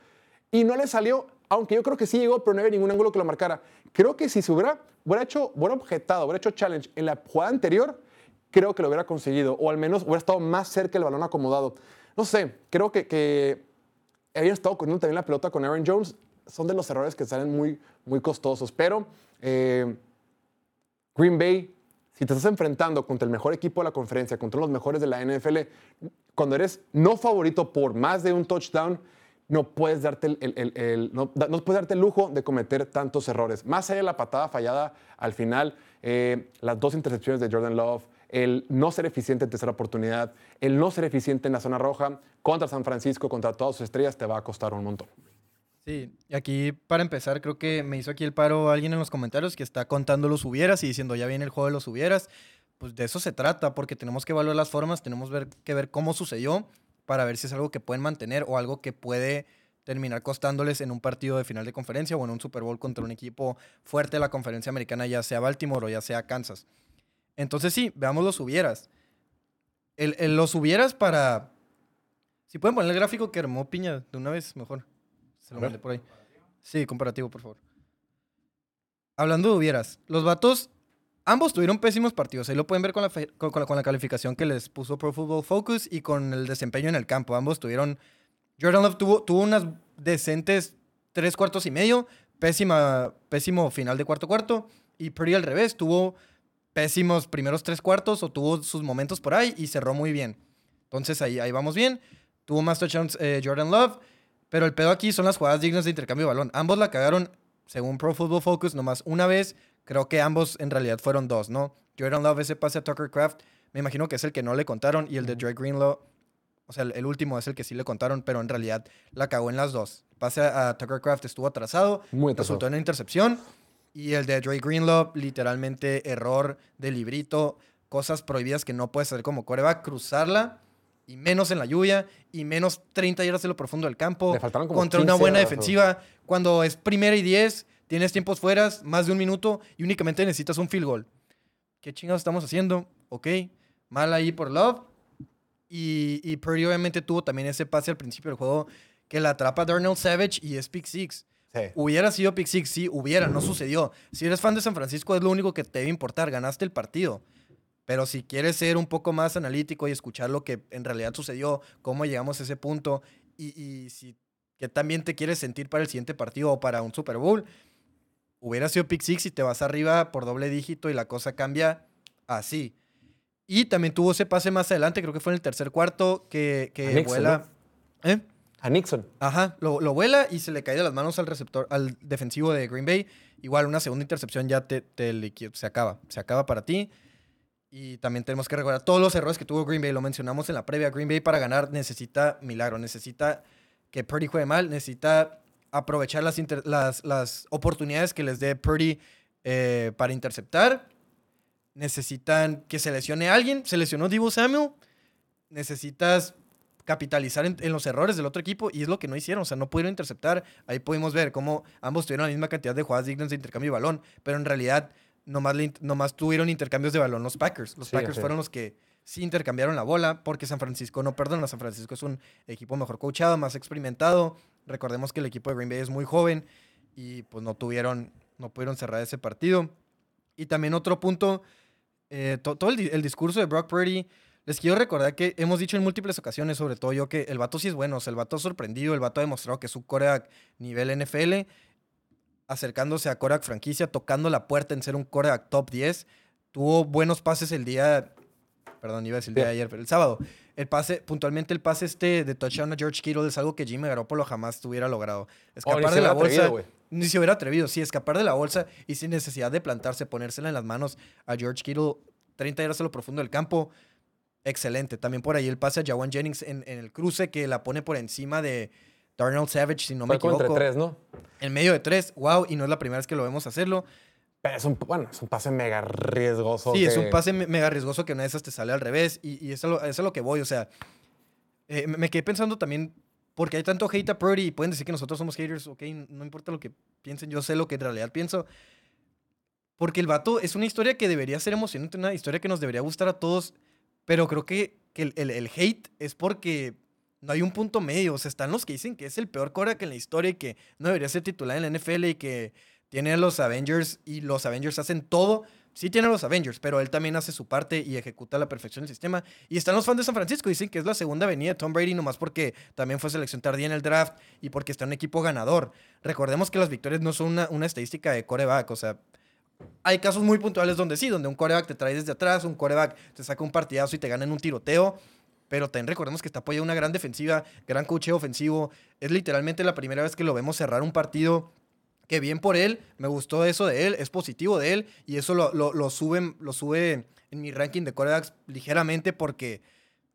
y no le salió, aunque yo creo que sí llegó, pero no había ningún ángulo que lo marcara. Creo que si se hubiera, hubiera hecho, hubiera objetado, hubiera hecho challenge en la jugada anterior, creo que lo hubiera conseguido, o al menos hubiera estado más cerca el balón acomodado. No sé, creo que, que habían estado corriendo también la pelota con Aaron Jones. Son de los errores que salen muy, muy costosos, pero eh, Green Bay, si te estás enfrentando contra el mejor equipo de la conferencia, contra los mejores de la NFL, cuando eres no favorito por más de un touchdown, no puedes darte el, no, no puedes darte el lujo de cometer tantos errores. Más allá de la patada fallada al final, eh, las dos intercepciones de Jordan Love, el no ser eficiente en tercera oportunidad, el no ser eficiente en la zona roja contra San Francisco, contra todas sus estrellas, te va a costar un montón. Sí, y aquí para empezar creo que me hizo aquí el paro alguien en los comentarios que está contando los hubieras y diciendo ya viene el juego de los hubieras. Pues de eso se trata, porque tenemos que evaluar las formas, tenemos que ver cómo sucedió para ver si es algo que pueden mantener o algo que puede terminar costándoles en un partido de final de conferencia o en un Super Bowl contra un equipo fuerte de la conferencia americana, ya sea Baltimore o ya sea Kansas. Entonces sí, veamos los hubieras. El, el- los hubieras para... Si pueden poner el gráfico que armó Piña de una vez, mejor. Se lo mandé por ahí. Sí, comparativo, por favor. Hablando de hubieras, los vatos, ambos tuvieron pésimos partidos. Ahí lo pueden ver con la, con la, con la calificación que les puso Pro Football Focus y con el desempeño en el campo. Ambos tuvieron. Jordan Love tuvo, tuvo unas decentes tres cuartos y medio, pésima, pésimo final de cuarto cuarto. Y Purdy al revés, tuvo pésimos primeros tres cuartos o tuvo sus momentos por ahí y cerró muy bien. Entonces ahí, ahí vamos bien. Tuvo más touchdowns eh, Jordan Love. Pero el pedo aquí son las jugadas dignas de intercambio de balón. Ambos la cagaron, según Pro Football Focus, nomás una vez. Creo que ambos en realidad fueron dos, ¿no? Jordan Love, ese pase a Tucker Craft, me imagino que es el que no le contaron. Y el de Dre Greenlaw, o sea, el, último es el que sí le contaron, pero en realidad la cagó en las dos. El pase a, Tucker Craft estuvo atrasado, Muy atrasado. resultó en una intercepción. Y el de Dre Greenlaw, literalmente error de librito, cosas prohibidas que no puedes hacer como coreback, cruzarla y menos en la lluvia y menos 30 yardas en lo profundo del campo Le faltaron como contra una 15 buena defensiva. Cuando es primera y 10, tienes tiempos fueras, más de un minuto y únicamente necesitas un field goal. ¿Qué chingados estamos haciendo? Ok, mal ahí por Love. Y, y Purdy obviamente tuvo también ese pase al principio del juego que la atrapa Darnell Savage y es pick six. Sí. Hubiera sido pick six, sí, hubiera, no sucedió. Si eres fan de San Francisco es lo único que te debe importar, ganaste el partido. Pero si quieres ser un poco más analítico y escuchar lo que en realidad sucedió, cómo llegamos a ese punto y, y si que también te quieres sentir para el siguiente partido o para un Super Bowl, hubiera sido pick six y te vas arriba por doble dígito y la cosa cambia así. Y también tuvo ese pase más adelante, creo que fue en el tercer cuarto, que, que Nixon, vuela. ¿Eh? A Nixon. Ajá, lo, lo vuela y se le cae de las manos al receptor, al defensivo de Green Bay. Igual una segunda intercepción ya te, te se acaba, se acaba para ti. Y también tenemos que recordar todos los errores que tuvo Green Bay, lo mencionamos en la previa. Green Bay para ganar necesita milagro, necesita que Purdy juegue mal, necesita aprovechar las, inter- las, las oportunidades que les dé Purdy eh, para interceptar. Necesitan que se lesione a alguien, se lesionó Divo Samuel. Necesitas capitalizar en, en los errores del otro equipo y es lo que no hicieron, o sea, no pudieron interceptar. Ahí pudimos ver cómo ambos tuvieron la misma cantidad de jugadas dignas de intercambio de balón, pero en realidad nomás, le in- nomás tuvieron intercambios de balón los Packers. Los Sí, Packers fueron los que sí intercambiaron la bola porque San Francisco no perdona. San Francisco es un equipo mejor coachado, más experimentado. Recordemos que el equipo de Green Bay es muy joven y pues no tuvieron, no pudieron cerrar ese partido. Y también otro punto, eh, to- todo el discurso de Brock Purdy, les quiero recordar que hemos dicho en múltiples ocasiones, sobre todo yo, que el vato sí es bueno, o sea, el vato ha sorprendido, el vato ha demostrado que es un coreback nivel NFL, acercándose a coreback franquicia, tocando la puerta en ser un coreback top 10. Tuvo buenos pases el día, perdón, iba a decir el día de ayer, pero el sábado. El pase, puntualmente el pase este de touchdown a George Kittle es algo que Jimmy Garoppolo jamás hubiera logrado. Escapar Oh, de la atrevido, bolsa. güey. Ni se hubiera atrevido, sí, escapar de la bolsa y sin necesidad de plantarse, ponérsela en las manos a George Kittle, 30 yardas a lo profundo del campo. Excelente. También por ahí el pase a Jawan Jennings en, en el cruce que la pone por encima de Darnell Savage, si no me Fue equivoco. entre tres, ¿no? En medio de tres, wow, y no es la primera vez que lo vemos hacerlo. Es un, bueno, es un pase mega riesgoso. Sí, es un pase me- mega riesgoso que una de esas te sale al revés y, y eso, es a lo que voy. O sea, eh, me quedé pensando también, porque hay tanto hate a Purdy y pueden decir que nosotros somos haters, ok, no importa lo que piensen, yo sé lo que en realidad pienso. Porque el vato es una historia que debería ser emocionante, una historia que nos debería gustar a todos, pero creo que, que el, el- el hate es porque no hay un punto medio. O sea, están los que dicen que es el peor que en la historia y que no debería ser titular en la NFL y que tiene a los Avengers y los Avengers hacen todo sí tiene a los Avengers, pero él también hace su parte y ejecuta a la perfección el sistema. Y están los fans de San Francisco, dicen que es la segunda venida de Tom Brady, nomás porque también fue selección tardía en el draft y porque está un equipo ganador. Recordemos que las victorias no son una, estadística de coreback, o sea, hay casos muy puntuales donde sí, donde un coreback te trae desde atrás, un coreback te saca un partidazo y te gana en un tiroteo. Pero también recordemos que está apoyado una gran defensiva, gran cocheo ofensivo. Es literalmente la primera vez que lo vemos cerrar un partido. Que bien por él, me gustó eso de él, es positivo de él. Y eso lo, lo, sube, en mi ranking de corebacks ligeramente porque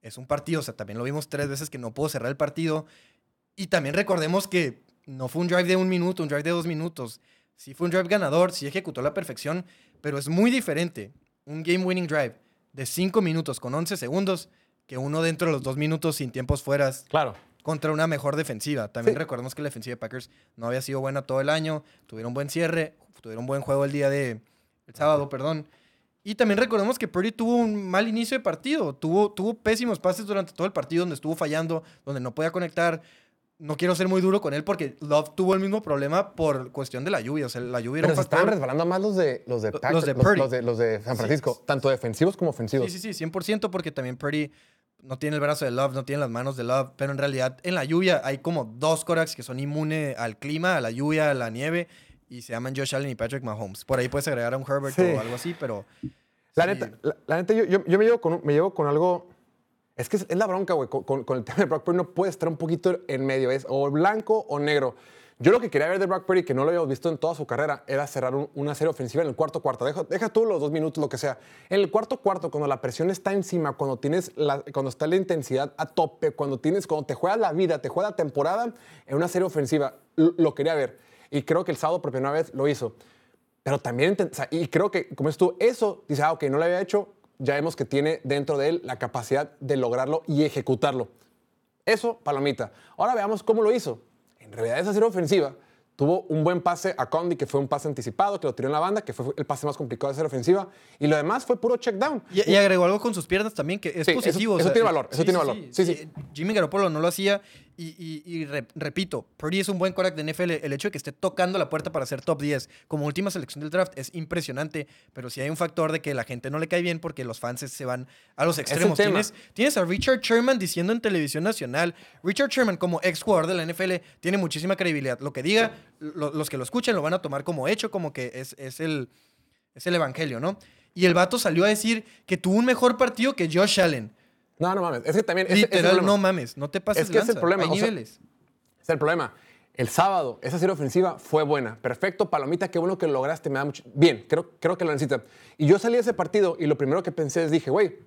es un partido. O sea, también lo vimos tres veces que no pudo cerrar el partido. Y también recordemos que no fue un drive de un minuto, un drive de dos minutos. Sí fue un drive ganador, sí ejecutó la perfección, pero es muy diferente un game winning drive de cinco minutos con 11 segundos que uno dentro de los dos minutos sin tiempos fueras Claro. Contra una mejor defensiva. También Sí. recordemos que la defensiva de Packers no había sido buena todo el año, tuvieron buen cierre, tuvieron buen juego el día de el sábado, perdón. Y también recordemos que Purdy tuvo un mal inicio de partido, tuvo, tuvo pésimos pases durante todo el partido donde estuvo fallando, donde no podía conectar. No quiero ser muy duro con él porque Love tuvo el mismo problema por cuestión de la lluvia. O sea, la lluvia era Pero un se estaban resbalando más los de los de, Los Packers, de los, Purdy. los de, los de San Sí. Francisco, tanto defensivos como ofensivos. Sí, sí, sí, 100% porque también Purdy no tiene el brazo de Love, no tiene las manos de Love, pero en realidad en la lluvia hay como dos corebacks que son inmunes al clima, a la lluvia, a la nieve, y se llaman Josh Allen y Patrick Mahomes. Por ahí puedes agregar a un Herbert Sí. o algo así, pero... La sí. neta, la, la neta yo, yo- yo me, llevo con, me llevo con algo. Es que es, es la bronca, güey. Con, con- con el tema de Brock Purdy no puede estar un poquito en medio. Es o blanco o negro. Yo lo que quería ver de Brock Purdy, que no lo habíamos visto en toda su carrera, era cerrar un- una serie ofensiva en el cuarto cuarto. Deja, deja tú los dos minutos, lo que sea. En el cuarto cuarto, cuando la presión está encima, cuando tienes la, cuando está la intensidad a tope, cuando tienes, cuando te juegas la vida, te juegas la temporada en una serie ofensiva, lo, lo quería ver. Y creo que el sábado por primera vez lo hizo. Pero también, o sea, y creo que, como es tú, eso, dice, ah, ok, no lo había hecho, ya vemos que tiene dentro de él la capacidad de lograrlo y ejecutarlo. Eso, palomita. Ahora veamos cómo lo hizo. En realidad, esa serie ofensiva tuvo un buen pase a Condi, que fue un pase anticipado, que lo tiró en la banda, que fue el pase más complicado de serie ofensiva. Y lo demás fue puro check down. Y, y agregó algo con sus piernas también, que es Sí, eso- positivo. eso tiene valor, eso tiene valor. Sí. Eh, Jimmy Garoppolo no lo hacía. Y, y- y re- repito, Purdy es un buen quarterback de NFL. El hecho de que esté tocando la puerta para ser top 10 como última selección del draft es impresionante. Pero sí hay un factor de que la gente no le cae bien porque los fans se van a los extremos. Tienes, tienes a Richard Sherman diciendo en televisión nacional. Richard Sherman, como ex jugador de la NFL, tiene muchísima credibilidad. Lo que diga, lo- los que lo escuchen lo van a tomar como hecho, como que es, es el, es el evangelio, ¿no? Y el vato salió a decir que tuvo un mejor partido que Josh Allen. No, no mames. Es que también. es Literal, problema. no mames, no te pases Es que ese es el lanza, problema, Hay o sea, niveles. Es el problema. El sábado, esa serie ofensiva fue buena. Perfecto, Palomita, qué bueno que lo lograste. Me da mucho. Bien, creo, creo que lo necesita. Y yo salí de ese partido y lo primero que pensé es, dije, güey,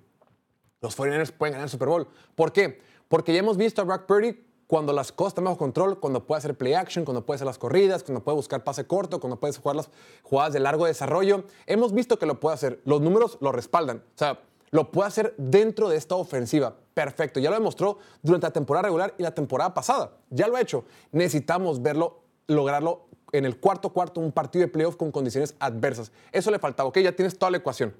los 49ers pueden ganar el Super Bowl. ¿Por qué? Porque ya hemos visto a Brock Purdy cuando las cosas están bajo control, cuando puede hacer play action, cuando puede hacer las corridas, cuando puede buscar pase corto, cuando puede jugar las jugadas de largo desarrollo. Hemos visto que lo puede hacer. Los números lo respaldan. O sea, lo puede hacer dentro de esta ofensiva. Perfecto. Ya lo demostró durante la temporada regular y la temporada pasada. Ya lo ha hecho. Necesitamos verlo, lograrlo en el cuarto cuarto, un partido de playoff con condiciones adversas. Eso le faltaba. Ok, ya tienes toda la ecuación.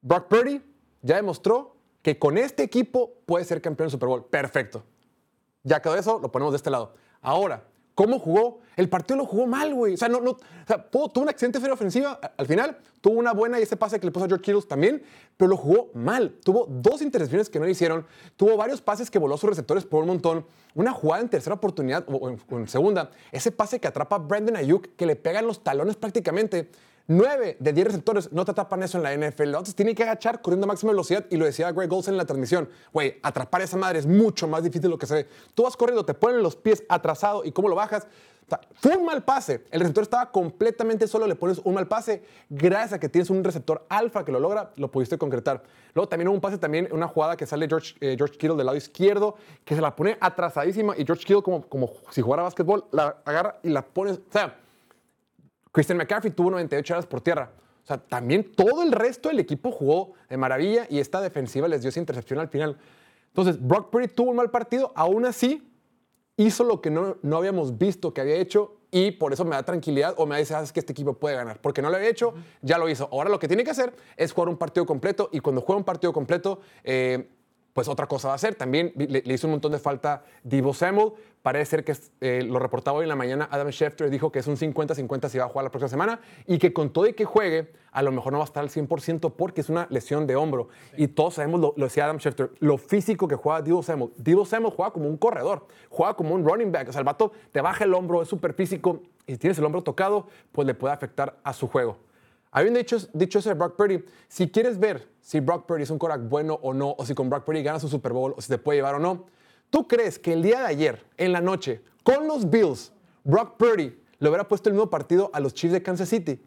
Brock Purdy ya demostró que con este equipo puede ser campeón del Super Bowl. Perfecto. Ya quedó eso, lo ponemos de este lado. Ahora, ¿cómo jugó? El partido lo jugó mal, güey. O sea, no, no, o sea, tuvo una excelente feria ofensiva a- al final, tuvo una buena y ese pase que le puso a George Kittle también, pero lo jugó mal. Tuvo dos intercepciones que no le hicieron, tuvo varios pases que voló sus receptores por un montón, una jugada en tercera oportunidad o en, o en segunda, ese pase que atrapa a Brandon Ayuk que le pega en los talones prácticamente. Nueve de 10 receptores no te atrapan eso en la NFL. Entonces tienen que agachar corriendo a máxima velocidad. Y lo decía Greg Olsen en la transmisión. Güey, atrapar a esa madre es mucho más difícil de lo que se ve. Tú vas corriendo, te ponen los pies atrasado y cómo lo bajas. Fue un mal pase. El receptor estaba completamente solo, le pones un mal pase. Gracias a que tienes un receptor alfa que lo logra, lo pudiste concretar. Luego también hubo un pase, también una jugada que sale George, eh, George Kittle del lado izquierdo, que se la pone atrasadísima y George Kittle, como, como si jugara básquetbol, la agarra y la pones. O sea, Christian McCaffrey tuvo 98 horas por tierra. O sea, también todo el resto del equipo jugó de maravilla y esta defensiva les dio esa intercepción al final. Entonces, Brock Purdy tuvo un mal partido, aún así hizo lo que no, no habíamos visto que había hecho y por eso me da tranquilidad o me dice, "Ah, es que este equipo puede ganar. Porque no lo había hecho, ya lo hizo. Ahora lo que tiene que hacer es jugar un partido completo y cuando juega un partido completo, eh, pues otra cosa va a ser. También le, le hizo un montón de falta Divo Samuel. Parece ser que eh, lo reportaba hoy en la mañana Adam Schefter dijo que es un 50-50 si va a jugar la próxima semana y que con todo y que juegue, a lo mejor no va a estar al 100% porque es una lesión de hombro. Y todos sabemos, lo, lo decía Adam Schefter, lo físico que juega Divo Samuel. Divo Samuel juega como un corredor, juega como un running back. O sea, el vato te baja el hombro, es súper físico y si tienes el hombro tocado, pues le puede afectar a su juego. Habiendo dicho, dicho eso de Brock Purdy, si quieres ver si Brock Purdy es un quarterback bueno o no, o si con Brock Purdy ganas un Super Bowl, o si te puede llevar o no, ¿tú crees que el día de ayer, en la noche, con los Bills, Brock Purdy le hubiera puesto el mismo partido a los Chiefs de Kansas City?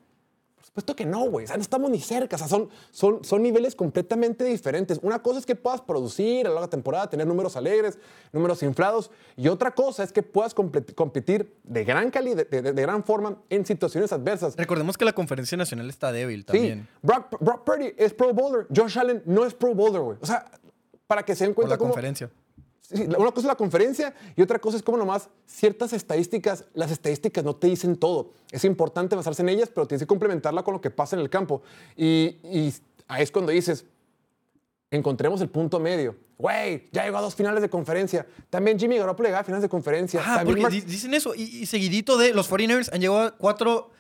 Por supuesto que no, güey. O sea, no estamos ni cerca. O sea, son, son, son niveles completamente diferentes. Una cosa es que puedas producir a la larga temporada, tener números alegres, números inflados. Y otra cosa es que puedas compe- competir de gran calidad, de, de- de gran forma en situaciones adversas. Recordemos que la conferencia nacional está débil Sí, también. Brock, Brock Purdy es Pro Bowler. Josh Allen no es Pro Bowler, güey. O sea, para que se den Por cuenta la cómo... conferencia. Una cosa es la conferencia y otra cosa es como nomás ciertas estadísticas, las estadísticas no te dicen todo. Es importante basarse en ellas, pero tienes que complementarla con lo que pasa en el campo. Y, y ahí es cuando dices, encontremos el punto medio. Güey, ya llegó a dos finales de conferencia. También Jimmy Garoppolo llegó a finales de conferencia. Ah, También porque Mark- di- dicen eso. Y, y seguidito de los 49ers han llegado a cuatro,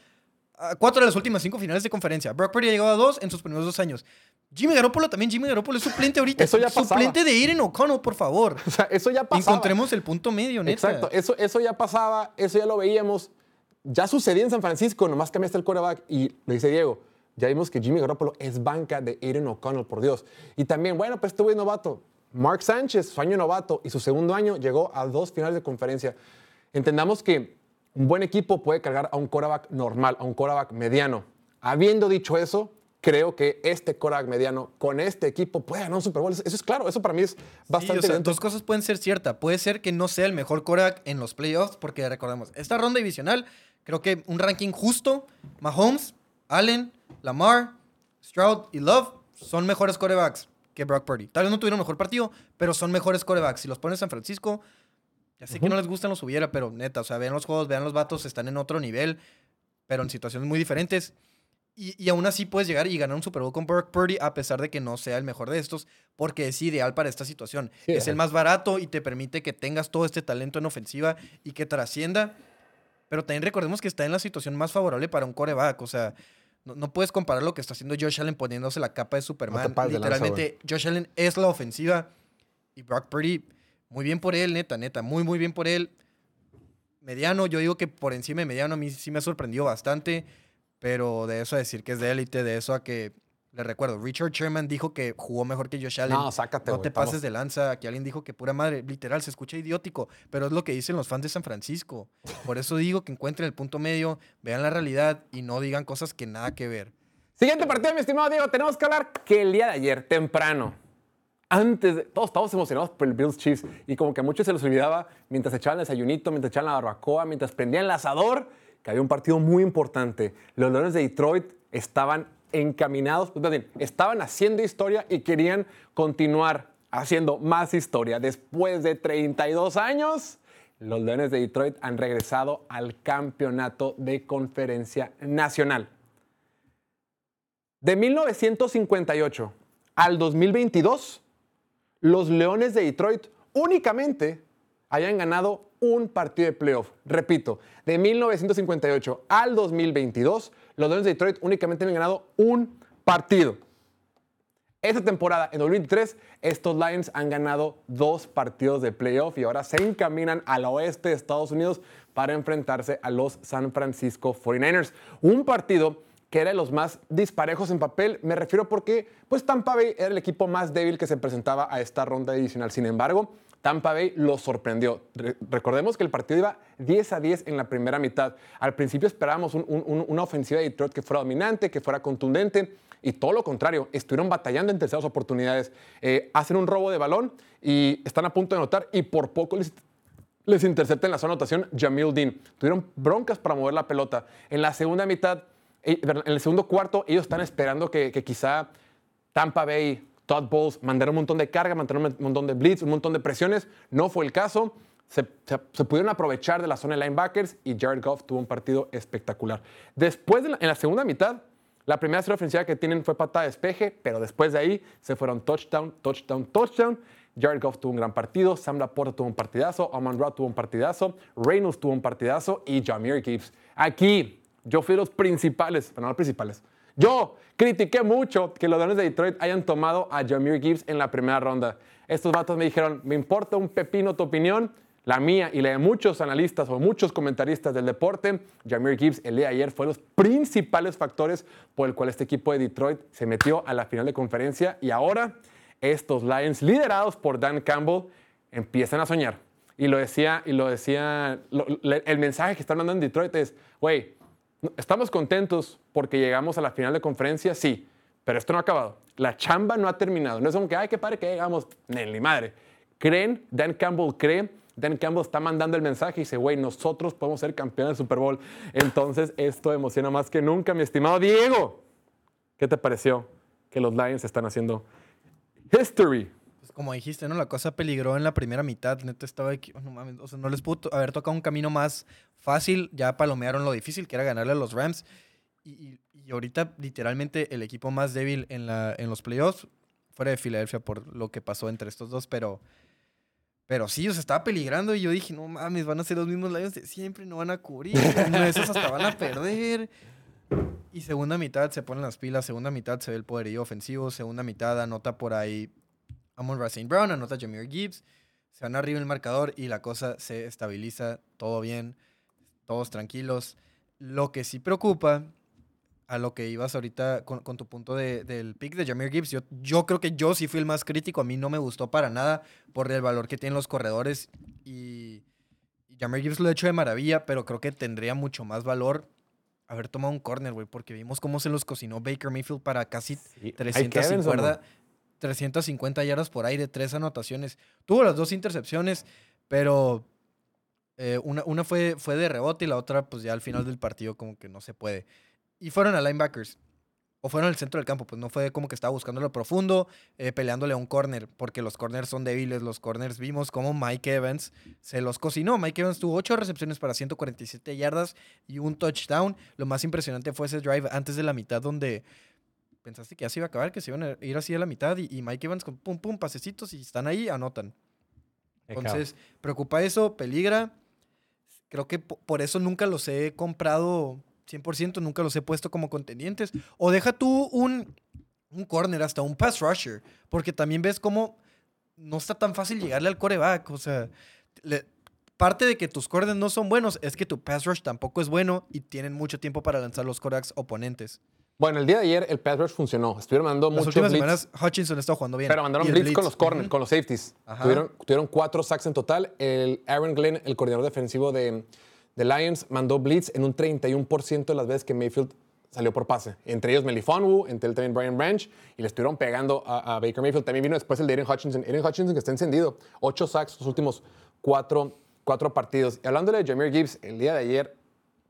a cuatro de las últimas cinco finales de conferencia. Brock Purdy ha llegado a dos en sus primeros dos años. Jimmy Garoppolo también. Jimmy Garoppolo es suplente ahorita. Eso ya pasaba. Suplente de Aiden O'Connell, por favor. o sea, eso ya pasaba. Encontremos el punto medio, neta. Exacto, eso, eso ya pasaba, eso ya lo veíamos. Ya sucedía en San Francisco, nomás cambiaste el quarterback y lo dice Diego. Ya vimos que Jimmy Garoppolo es banca de Aiden O'Connell, por Dios. Y también, bueno, pues este güey novato. Mark Sánchez, su año novato y su segundo año llegó a dos finales de conferencia. Entendamos que un buen equipo puede cargar a un quarterback normal, a un quarterback mediano. Habiendo dicho eso, creo que este quarterback mediano con este equipo puede ganar un Super Bowl. Eso es claro, eso para mí es Sí, bastante o sea, evidente. dos cosas pueden ser ciertas. Puede ser que no sea el mejor quarterback en los playoffs, porque recordemos, esta ronda divisional, creo que un ranking justo, Mahomes, Allen, Lamar, Stroud y Love son mejores quarterbacks que Brock Purdy. Tal vez no tuvieron mejor partido, pero son mejores quarterbacks. Si los pones en San Francisco, ya sé que no les gustan los hubiera, pero neta, o sea, vean los juegos, vean los vatos, están en otro nivel, pero en situaciones muy diferentes. Y, y aún así puedes llegar y ganar un Super Bowl con Brock Purdy a pesar de que no sea el mejor de estos, porque es ideal para esta situación. Sí, es ajá. el más barato y te permite que tengas todo este talento en ofensiva y que trascienda. Pero también recordemos que está en la situación más favorable para un coreback. O sea, no, no puedes comparar lo que está haciendo Josh Allen poniéndose la capa de Superman. lanza, Literalmente, Josh Allen es la ofensiva y Brock Purdy, muy bien por él, neta, neta, muy, muy bien por él. Mediano, yo digo que por encima de mediano a mí sí me ha sorprendido bastante, pero de eso a decir que es de élite, de eso a que, le recuerdo, Richard Sherman dijo que jugó mejor que Josh Allen. No, sácate, No te pases de lanza, aquí alguien dijo que pura madre, literal, se escucha idiótico, pero es lo que dicen los fans de San Francisco. Por eso digo que encuentren el punto medio, vean la realidad y no digan cosas que nada que ver. Siguiente partido, mi estimado Diego. Tenemos que hablar que el día de ayer, temprano, antes de. Todos estábamos emocionados por el Bills Chiefs y como que a muchos se les olvidaba mientras echaban el desayunito, mientras echaban la barbacoa, mientras prendían el asador, que había un partido muy importante. Los Leones de Detroit estaban encaminados, pues, estaban haciendo historia y querían continuar haciendo más historia. Después de 32 años, los Leones de Detroit han regresado al campeonato de conferencia nacional. De 1958 al 2022, los Leones de Detroit únicamente hayan ganado un partido de playoff. Repito, de 1958 al 2022, los Leones de Detroit únicamente han ganado un partido. Esta temporada, en 2023, estos Lions han ganado dos partidos de playoff y ahora se encaminan al oeste de Estados Unidos para enfrentarse a los San Francisco 49ers. Un partido que era de los más disparejos en papel, me refiero porque pues Tampa Bay era el equipo más débil que se presentaba a esta ronda divisional. Sin embargo, Tampa Bay lo sorprendió. Re- recordemos que el partido iba 10 a 10 en la primera mitad. Al principio esperábamos un- un- un- una ofensiva de Detroit que fuera dominante, que fuera contundente, y todo lo contrario, estuvieron batallando en terceras oportunidades. Eh, hacen un robo de balón y están a punto de anotar y por poco les, les intercepta en la zona de anotación Jamil Dean. Tuvieron broncas para mover la pelota. En la segunda mitad, en el segundo cuarto, ellos están esperando que, quizá Tampa Bay, Todd Bowles mandaron un montón de carga, mandaron un montón de blitz, un montón de presiones. No fue el caso. Se, pudieron aprovechar de la zona de linebackers y Jared Goff tuvo un partido espectacular. Después, en la segunda mitad, La primera serie ofensiva que tienen fue patada de despeje, pero después de ahí se fueron touchdown, touchdown, touchdown. Jared Goff tuvo un gran partido, Sam Laporta tuvo un partidazo, Amon Ra tuvo un partidazo, Reynolds tuvo un partidazo y Jameer Gibbs. Aquí, yo fui los principales, pero no los principales. Yo critiqué mucho que los Leones de Detroit hayan tomado a Jameer Gibbs en la primera ronda. Estos vatos me dijeron, me importa un pepino tu opinión, la mía y la de muchos analistas o muchos comentaristas del deporte, Jameer Gibbs el día de ayer fue los principales factores por el cual este equipo de Detroit se metió a la final de conferencia y ahora estos Lions liderados por Dan Campbell empiezan a soñar. Y lo decía, y lo decía, el mensaje que están mandando en Detroit es, güey, estamos contentos porque llegamos a la final de conferencia, sí, pero esto no ha acabado. La chamba no ha terminado. No es como que, ay, qué padre que llegamos. Ni madre. Creen, Dan Campbell cree, Dan Campbell está mandando el mensaje y dice, güey, nosotros podemos ser campeones del Super Bowl. Entonces, esto emociona más que nunca, mi estimado Diego. ¿Qué te pareció que los Lions están haciendo history? Como dijiste, ¿no? La cosa peligró en la primera mitad. Neta estaba aquí. oh, no mames. O sea, no les pudo haber tocado un camino más fácil. Ya palomearon lo difícil que era ganarle a los Rams. Y, ahorita, literalmente, el equipo más débil en, la, en los playoffs, fuera de Filadelfia por lo que pasó entre estos dos, pero. Pero sí, o sea, estaba peligrando y yo dije, no mames, van a ser los mismos Lions de siempre, no van a cubrir, una de esas hasta van a perder. Y segunda mitad se ponen las pilas, segunda mitad se ve el poderío ofensivo, segunda mitad anota por ahí Amon Racine Brown, anota Jameer Gibbs, se van arriba en el marcador y la cosa se estabiliza, todo bien, todos tranquilos. Lo que sí preocupa, a lo que ibas ahorita con, con tu punto de- del pick de Jameer Gibbs, yo, yo creo que yo sí fui el más crítico, a mí no me gustó para nada por el valor que tienen los corredores y, y Jameer Gibbs lo ha hecho de maravilla, pero creo que tendría mucho más valor haber tomado un corner, güey, porque vimos cómo se los cocinó Baker Mayfield para casi Mike 350, Evans, ¿o no? 350 yardas por aire, tres anotaciones. Tuvo las dos intercepciones, pero eh, una, una fue, fue de rebote y la otra, pues ya al final del partido, como que no se puede. Y fueron a linebackers. O fueron al centro del campo, pues no fue como que estaba buscando lo profundo, eh, peleándole a un corner, porque los corners son débiles. Los corners vimos como Mike Evans se los cocinó. Mike Evans tuvo 8 recepciones para 147 yardas y un touchdown. Lo más impresionante fue ese drive antes de la mitad, donde pensaste que ya se iba a acabar, que se iban a ir así a la mitad y, y Mike Evans con pum pum pasecitos y están ahí, anotan. Entonces, preocupa eso, peligra. Creo que po- por eso nunca los he comprado 100%, nunca los he puesto como contendientes. O deja tú un, un corner, hasta un pass rusher, porque también ves cómo no está tan fácil llegarle al coreback. O sea, le- parte de que tus corners no son buenos es que tu pass rush tampoco es bueno y tienen mucho tiempo para lanzar los corebacks oponentes. Bueno, el día de ayer el pass rush funcionó. Estuvieron mandando Las mucho últimas blitz. semanas Hutchinson está jugando bien. Pero mandaron blitz, con los corners, con los safeties. Tuvieron, tuvieron cuatro sacks en total. El Aaron Glenn, el coordinador defensivo de, de Lions, mandó blitz en un 31% de las veces que Mayfield salió por pase. Entre ellos Melifonwu, entre él también Brian Branch, y le estuvieron pegando a, a Baker Mayfield. También vino después el de Aiden Hutchinson. Aiden Hutchinson que está encendido. Ocho sacks los últimos cuatro, cuatro partidos. Y hablando de Jameer Gibbs, el día de ayer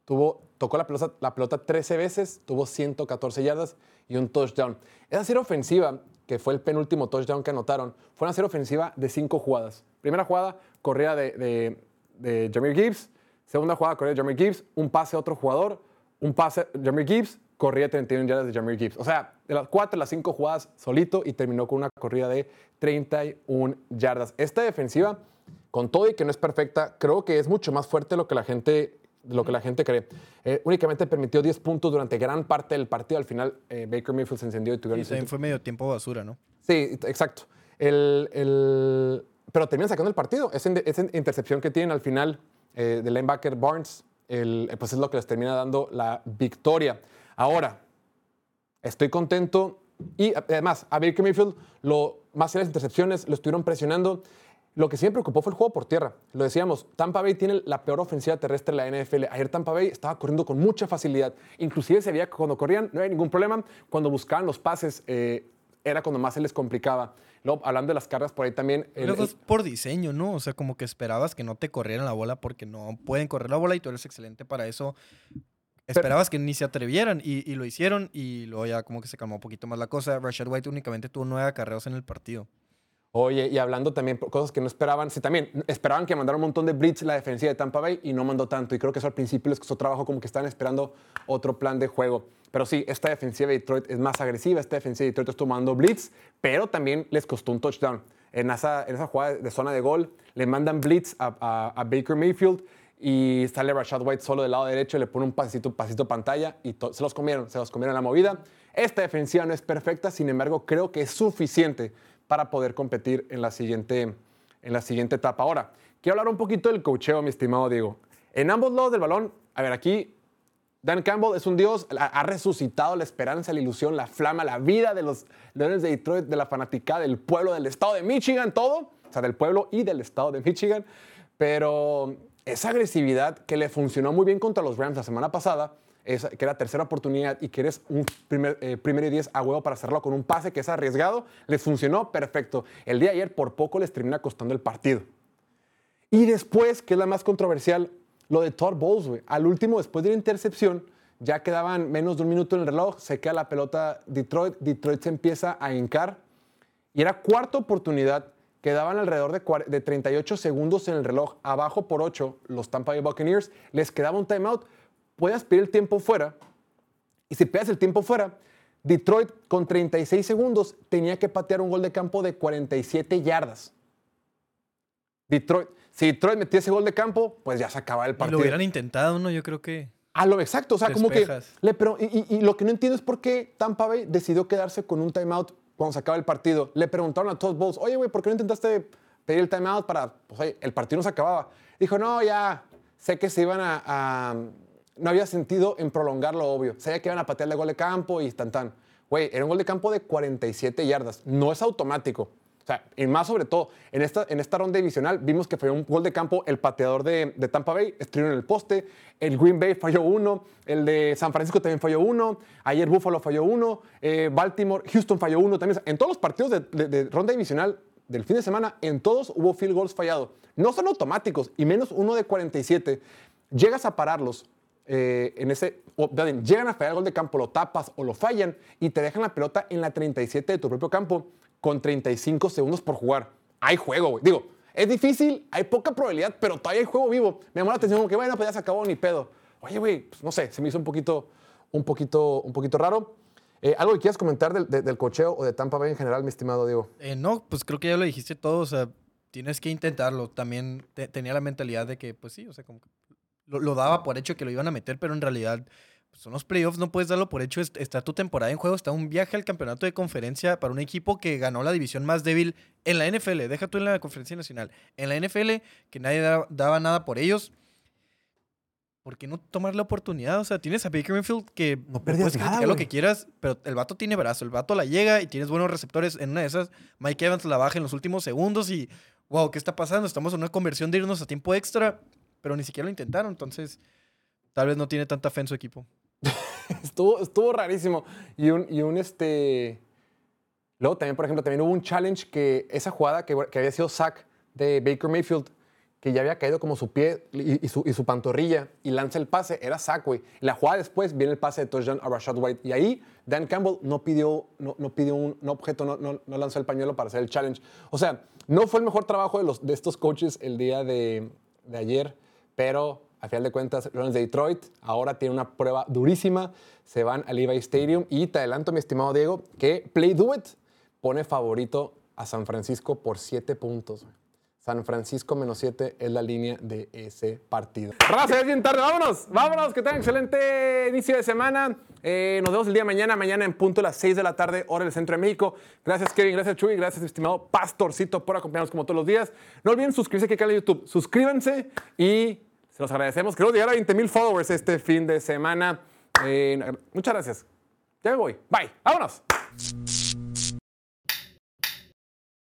tuvo, tocó la pelota, la pelota 13 veces, tuvo 114 yardas y un touchdown. Esa serie ofensiva, que fue el penúltimo touchdown que anotaron, fue una serie ofensiva de cinco jugadas. Primera jugada, corrida de, de, de Jameer Gibbs. Segunda jugada, corrida de Jameer Gibbs. Un pase a otro jugador. Un pase de Jameer Gibbs. Corrida de 31 yardas de Jameer Gibbs. O sea, de las cuatro, las cinco jugadas solito y terminó con una corrida de 31 yardas. Esta defensiva, con todo y que no es perfecta, creo que es mucho más fuerte de lo que la gente, de lo que la gente cree. Eh, únicamente permitió 10 puntos durante gran parte del partido. Al final, eh, Baker Mayfield se encendió y tuvieron... Y también fue medio tiempo basura, ¿no? Sí, exacto. El, el- pero terminan sacando el partido. Esa, esa intercepción que tienen al final eh, del linebacker Barnes, el- eh, pues es lo que les termina dando la victoria. Ahora, estoy contento. Y además, a Baker Mayfield, lo, más allá de las intercepciones, lo estuvieron presionando. Lo que sí me preocupó fue el juego por tierra. Lo decíamos, Tampa Bay tiene la peor ofensiva terrestre de la NFL. Ayer Tampa Bay estaba corriendo con mucha facilidad. Inclusive se veía que cuando corrían no había ningún problema. Cuando buscaban los pases eh, era cuando más se les complicaba. Luego, hablando de las cargas por ahí también. el- el- es por diseño, ¿no? O sea, como que esperabas que no te corrieran la bola porque no pueden correr la bola y tú eres excelente para eso. Esperabas que ni se atrevieran y, y lo hicieron y luego ya como que se calmó un poquito más la cosa. Rashad White únicamente tuvo nueve acarreos en el partido. Oye, y hablando también cosas que no esperaban, sí, también esperaban que mandara un montón de blitz la defensiva de Tampa Bay y no mandó tanto. Y creo que eso al principio les costó trabajo, como que estaban esperando otro plan de juego. Pero sí, esta defensiva de Detroit es más agresiva, esta defensiva de Detroit estuvo mandando blitz, pero también les costó un touchdown. En esa, en esa jugada de zona de gol, le mandan blitz a, a- a Baker Mayfield y sale Rashad White solo del lado derecho, le pone un pasito, pasito pantalla y se los comieron, se los comieron la movida. Esta defensiva no es perfecta, sin embargo, creo que es suficiente para poder competir en la siguiente, en la siguiente etapa. Ahora, quiero hablar un poquito del cocheo, mi estimado Diego. En ambos lados del balón, a ver, aquí Dan Campbell es un dios, ha resucitado la esperanza, la ilusión, la flama, la vida de los Leones de Detroit, de la fanaticada, del pueblo, del estado de Michigan, todo. O sea, del pueblo y del estado de Michigan. Pero esa agresividad que le funcionó muy bien contra los Rams la semana pasada, que era tercera oportunidad y que eres un primer, eh, primero y diez a huevo para hacerlo con un pase que es arriesgado, les funcionó perfecto. El día de ayer por poco les termina costando el partido. Y después, que es la más controversial, lo de Todd Bowles. Al último, después de la intercepción, ya quedaban menos de un minuto en el reloj, se queda la pelota Detroit, Detroit se empieza a hincar y era cuarta oportunidad, quedaban alrededor de, cuar- de 38 segundos en el reloj, abajo por 8 los Tampa Bay Buccaneers, les quedaba un timeout, puedes pedir el tiempo fuera y si pegas el tiempo fuera, Detroit con 36 segundos tenía que patear un gol de campo de 47 yardas. Detroit, si Detroit metía ese gol de campo, pues ya se acababa el Y partido. lo hubieran intentado, ¿no? Yo creo que. A lo exacto, o sea, como que... Le, pero, y, y- y lo que no entiendo es por qué Tampa Bay decidió quedarse con un timeout cuando se acaba el partido. Le preguntaron a Todd Bowles, oye, güey, ¿por qué no intentaste pedir el timeout para... Pues, oye, el partido no se acababa. Dijo, no, ya, sé que se iban a... a- no había sentido en prolongar lo obvio. Sabía que iban a patear el gol de campo y tan tan. Güey, era un gol de campo de 47 yardas. No es automático. O sea, y más sobre todo, en esta, en esta ronda divisional vimos que fue un gol de campo el pateador de, de Tampa Bay, estuvieron en el poste, el Green Bay falló uno, el de San Francisco también falló uno, ayer Buffalo falló uno, eh, Baltimore, Houston falló uno también. En todos los partidos de, de- de ronda divisional del fin de semana, en todos hubo field goals fallados. No son automáticos, y menos uno de 47. Llegas a pararlos eh, en ese, o, llegan a fallar el gol de campo, lo tapas o lo fallan y te dejan la pelota en la 37 de tu propio campo con 35 segundos por jugar. Hay juego, güey. Digo, es difícil, hay poca probabilidad, pero todavía hay juego vivo. Me llamó la atención como que, bueno, pues ya se acabó, ni pedo. Oye, güey, pues no sé, se me hizo un poquito, un poquito, un poquito raro. Eh, ¿Algo que quieras comentar del, de- del cocheo o de Tampa Bay en general, mi estimado Diego? Eh, no, pues creo que ya lo dijiste todo. O sea, tienes que intentarlo. También te- tenía la mentalidad de que, pues sí, o sea, como que lo, lo daba por hecho que lo iban a meter, pero en realidad pues, son los playoffs, no puedes darlo por hecho. est- Está tu temporada en juego, está un viaje al campeonato de conferencia para un equipo que ganó la división más débil en la NFL. Deja tú en la conferencia nacional. En la NFL, que nadie da- daba nada por ellos. ¿Por qué no tomar la oportunidad? O sea, tienes a Baker Mayfield que no puedes nada, criticar lo que quieras, pero el vato tiene brazo, el vato la llega y tienes buenos receptores. En una de esas, Mike Evans la baja en los últimos segundos y, wow, ¿qué está pasando? Estamos en una conversión de irnos a tiempo extra, pero ni siquiera lo intentaron, entonces tal vez no tiene tanta fe en su equipo. estuvo, estuvo rarísimo. Y un, y un este. Luego también, por ejemplo, también hubo un challenge que esa jugada que, que había sido sack de Baker Mayfield, que ya había caído como su pie y, y su, y su pantorrilla y lanza el pase, era sack, güey. La jugada después viene el pase de touchdown a Rashad White. Y ahí Dan Campbell no pidió, no, no pidió un no objeto, no, no, no lanzó el pañuelo para hacer el challenge. O sea, no fue el mejor trabajo de, los, de estos coaches el día de, de ayer, pero a final de cuentas, Lions de Detroit ahora tiene una prueba durísima. Se van al Levi Stadium y te adelanto, mi estimado Diego, que Play Do It pone favorito a San Francisco por 7 puntos. San Francisco menos 7 es la línea de ese partido. Raza, es bien tarde. Vámonos, vámonos, que tengan excelente inicio de semana. Eh, nos vemos el día mañana, mañana en punto a las 6 de la tarde, hora del centro de México. Gracias, Kevin, gracias, Chuy, gracias, estimado Pastorcito, por acompañarnos como todos los días. No olviden suscribirse aquí al canal de YouTube. Suscríbanse y se los agradecemos. Queremos llegar a 20 mil followers este fin de semana. Eh, muchas gracias. Ya me voy. Bye. Vámonos.